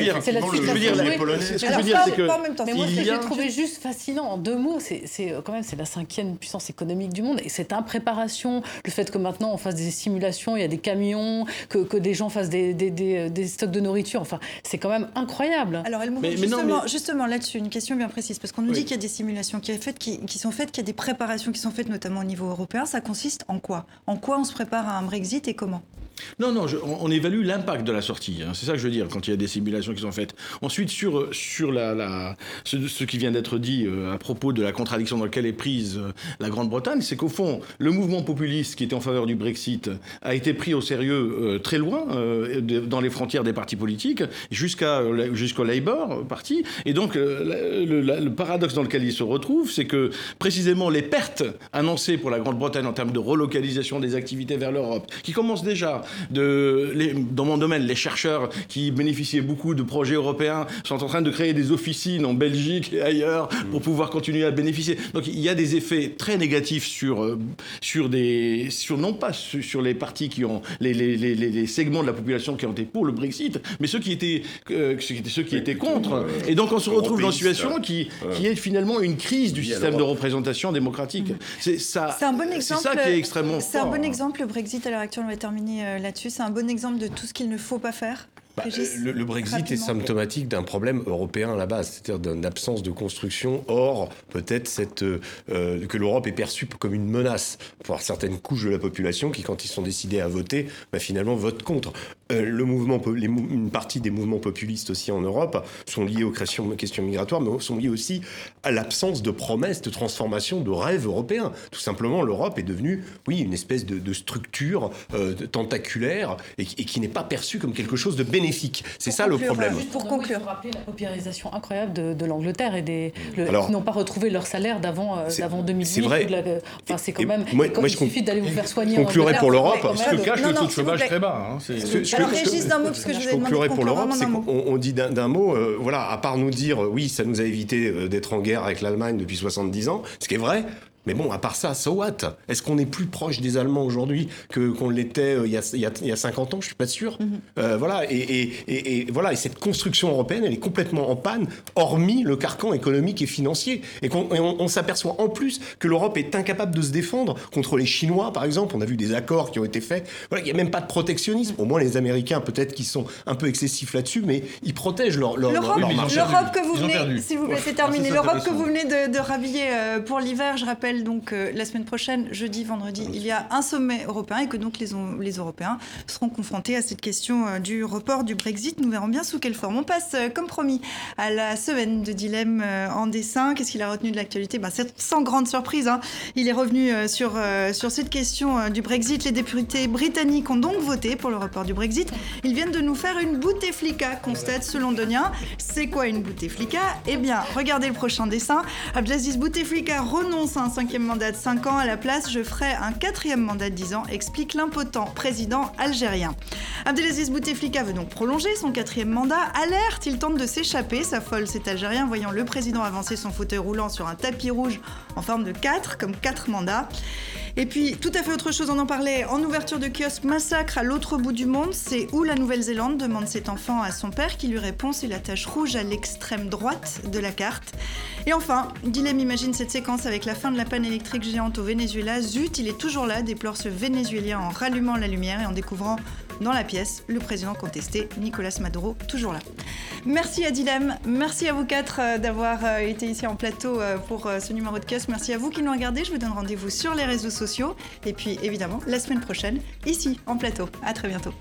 ce que je veux dire, c'est ce que je veux dire, c'est que mais moi, ce que j'ai trouvé juste fascinant en deux mots, c'est euh, quand même c'est la cinquième puissance économique du monde et cette impréparation, le fait que maintenant on fasse des simulations, il y a des camions, que, que des gens fassent des, des, des, stocks de nourriture. Enfin, c'est quand même incroyable. Alors, elle justement, justement là-dessus, une question bien précise, parce qu'on nous dit qu'il y a des simulations qui, fait, qui, qui sont faites, qu'il y a des préparations qui sont faites, notamment au niveau européen. Ça consiste en quoi? En quoi on se prépare à un Brexit et comment? Non, non, on, évalue l'impact de la sortie. Hein. C'est ça que je veux dire quand il y a des simulations qui sont faites. Ensuite, sur, sur la, ce, qui vient d'être dit euh, à propos de la contradiction dans laquelle est prise euh, la Grande-Bretagne, c'est qu'au fond, le mouvement populiste qui était en faveur du Brexit a été pris au sérieux euh, très loin, dans les frontières des partis politiques, jusqu'à, jusqu'au Labour Party. Et donc, le, paradoxe dans lequel il se retrouve, c'est que précisément les pertes annoncées pour la Grande-Bretagne en termes de relocalisation des activités vers l'Europe, qui commencent déjà de, dans mon domaine, les chercheurs qui bénéficiaient beaucoup de projets européens sont en train de créer des officines en Belgique et ailleurs pour pouvoir continuer à bénéficier. Donc il y a des effets très négatifs sur, euh, sur des, sur, non pas sur les partis qui ont, les, les, les, les, segments de la population qui ont été pour le Brexit, mais ceux qui étaient, euh, ceux qui étaient contre. Et donc on se retrouve dans une situation qui, qui est finalement une crise du système de représentation démocratique. C'est ça. C'est un bon exemple. C'est ça qui est extrêmement C'est un bon exemple. Le Brexit à l'heure actuelle, on va terminer euh, là-dessus. C'est un bon exemple de tout ce qu'il ne faut pas faire bah, le, Brexit est symptomatique d'un problème européen à la base, c'est-à-dire d'une absence de construction. Or, peut-être cette, euh, que l'Europe est perçue comme une menace pour certaines couches de la population qui, quand ils sont décidés à voter, bah, finalement votent contre. Euh, le mouvement, les, une partie des mouvements populistes aussi en Europe sont liés aux questions, questions migratoires, mais sont liés aussi à l'absence de promesses de transformation, de rêves européens. Tout simplement, l'Europe est devenue, oui, une espèce de, structure euh, tentaculaire et, et qui n'est pas perçue comme quelque chose de bénéfique c'est ça le problème. pour conclure. rappeler la paupérisation incroyable de, l'Angleterre et des qui n'ont pas retrouvé leur salaire d'avant euh, d'avant 2008. C'est vrai. enfin, c'est quand même. Moi, moi, il suffit d'aller vous faire soigner. Conclurai pour l'Europe. Ce que cache le taux de chômage très bas. Hein, Alors Régis d'un mot parce que je, conclurai pour l'Europe, c'est qu'on dit d'un mot, euh, voilà, à part nous dire oui, ça nous a évité euh, d'être en guerre avec l'Allemagne depuis 70 ans, ce qui est vrai, mais bon, à part ça, so what? Est-ce qu'on est plus proche des Allemands aujourd'hui que qu'on l'était euh, il, il, y a 50 ans? Je suis pas sûr. Mhm. euh, voilà, et, et, et, voilà, et cette construction européenne, elle est complètement en panne, hormis le carcan économique et financier. Et, qu'on, on, s'aperçoit en plus que l'Europe est incapable de se défendre contre les Chinois, par exemple. On a vu des accords qui ont été faits. Voilà, il n'y a même pas de protectionnisme. Au moins, les Américains, peut-être qu'ils sont un peu excessifs là-dessus, mais ils protègent leur, leur, l'Europe, L'Europe que vous venez, s'il vous plaît, c'est terminé. L'Europe que vous venez de, de rhabiller euh, pour l'hiver, je rappelle donc euh, la semaine prochaine, jeudi, vendredi, il y a un sommet européen et que donc les, les Européens seront confrontés à cette question euh, du report du Brexit. Nous verrons bien sous quelle forme. On passe, euh, comme promis, à la semaine de dilemme en dessin. Qu'est-ce qu'il a retenu de l'actualité? Ben, C'est sans grande surprise. Hein. Il est revenu sur, sur cette question du Brexit. Les députés britanniques ont donc voté pour le report du Brexit. Ils viennent de nous faire une bouteflika, constate ce londonien. C'est quoi une bouteflika? Eh bien, regardez le prochain dessin. Abdelaziz Bouteflika renonce à un 5 cinquième mandat de 5 ans. À la place, je ferai un quatrième mandat de 10 ans, explique l'impotent président algérien. Abdelaziz Bouteflika veut donc prolonger son quatrième mandat. Alerte, il tente de s'échapper. S'affole cet Algérien voyant le président avancer son fauteuil roulant sur un tapis rouge en forme de 4, comme 4 mandats. Et puis, tout à fait autre chose, on en parlait en ouverture de kiosque, massacre à l'autre bout du monde. C'est où la Nouvelle-Zélande demande cet enfant à son père qui lui répond c'est la tache rouge à l'extrême droite de la carte. Et enfin, Dilemme imagine cette séquence avec la fin de la panne électrique géante au Venezuela. Zut, il est toujours là, déplore ce Vénézuélien en rallumant la lumière et en découvrant dans la pièce le président contesté, Nicolas Maduro, toujours là. Merci à Dilemme, merci à vous quatre euh, d'avoir euh, été ici en plateau euh, pour ce numéro de kiosque. Merci à vous qui nous regardez. Je vous donne rendez-vous sur les réseaux et puis évidemment, la semaine prochaine, ici, en plateau. À très bientôt.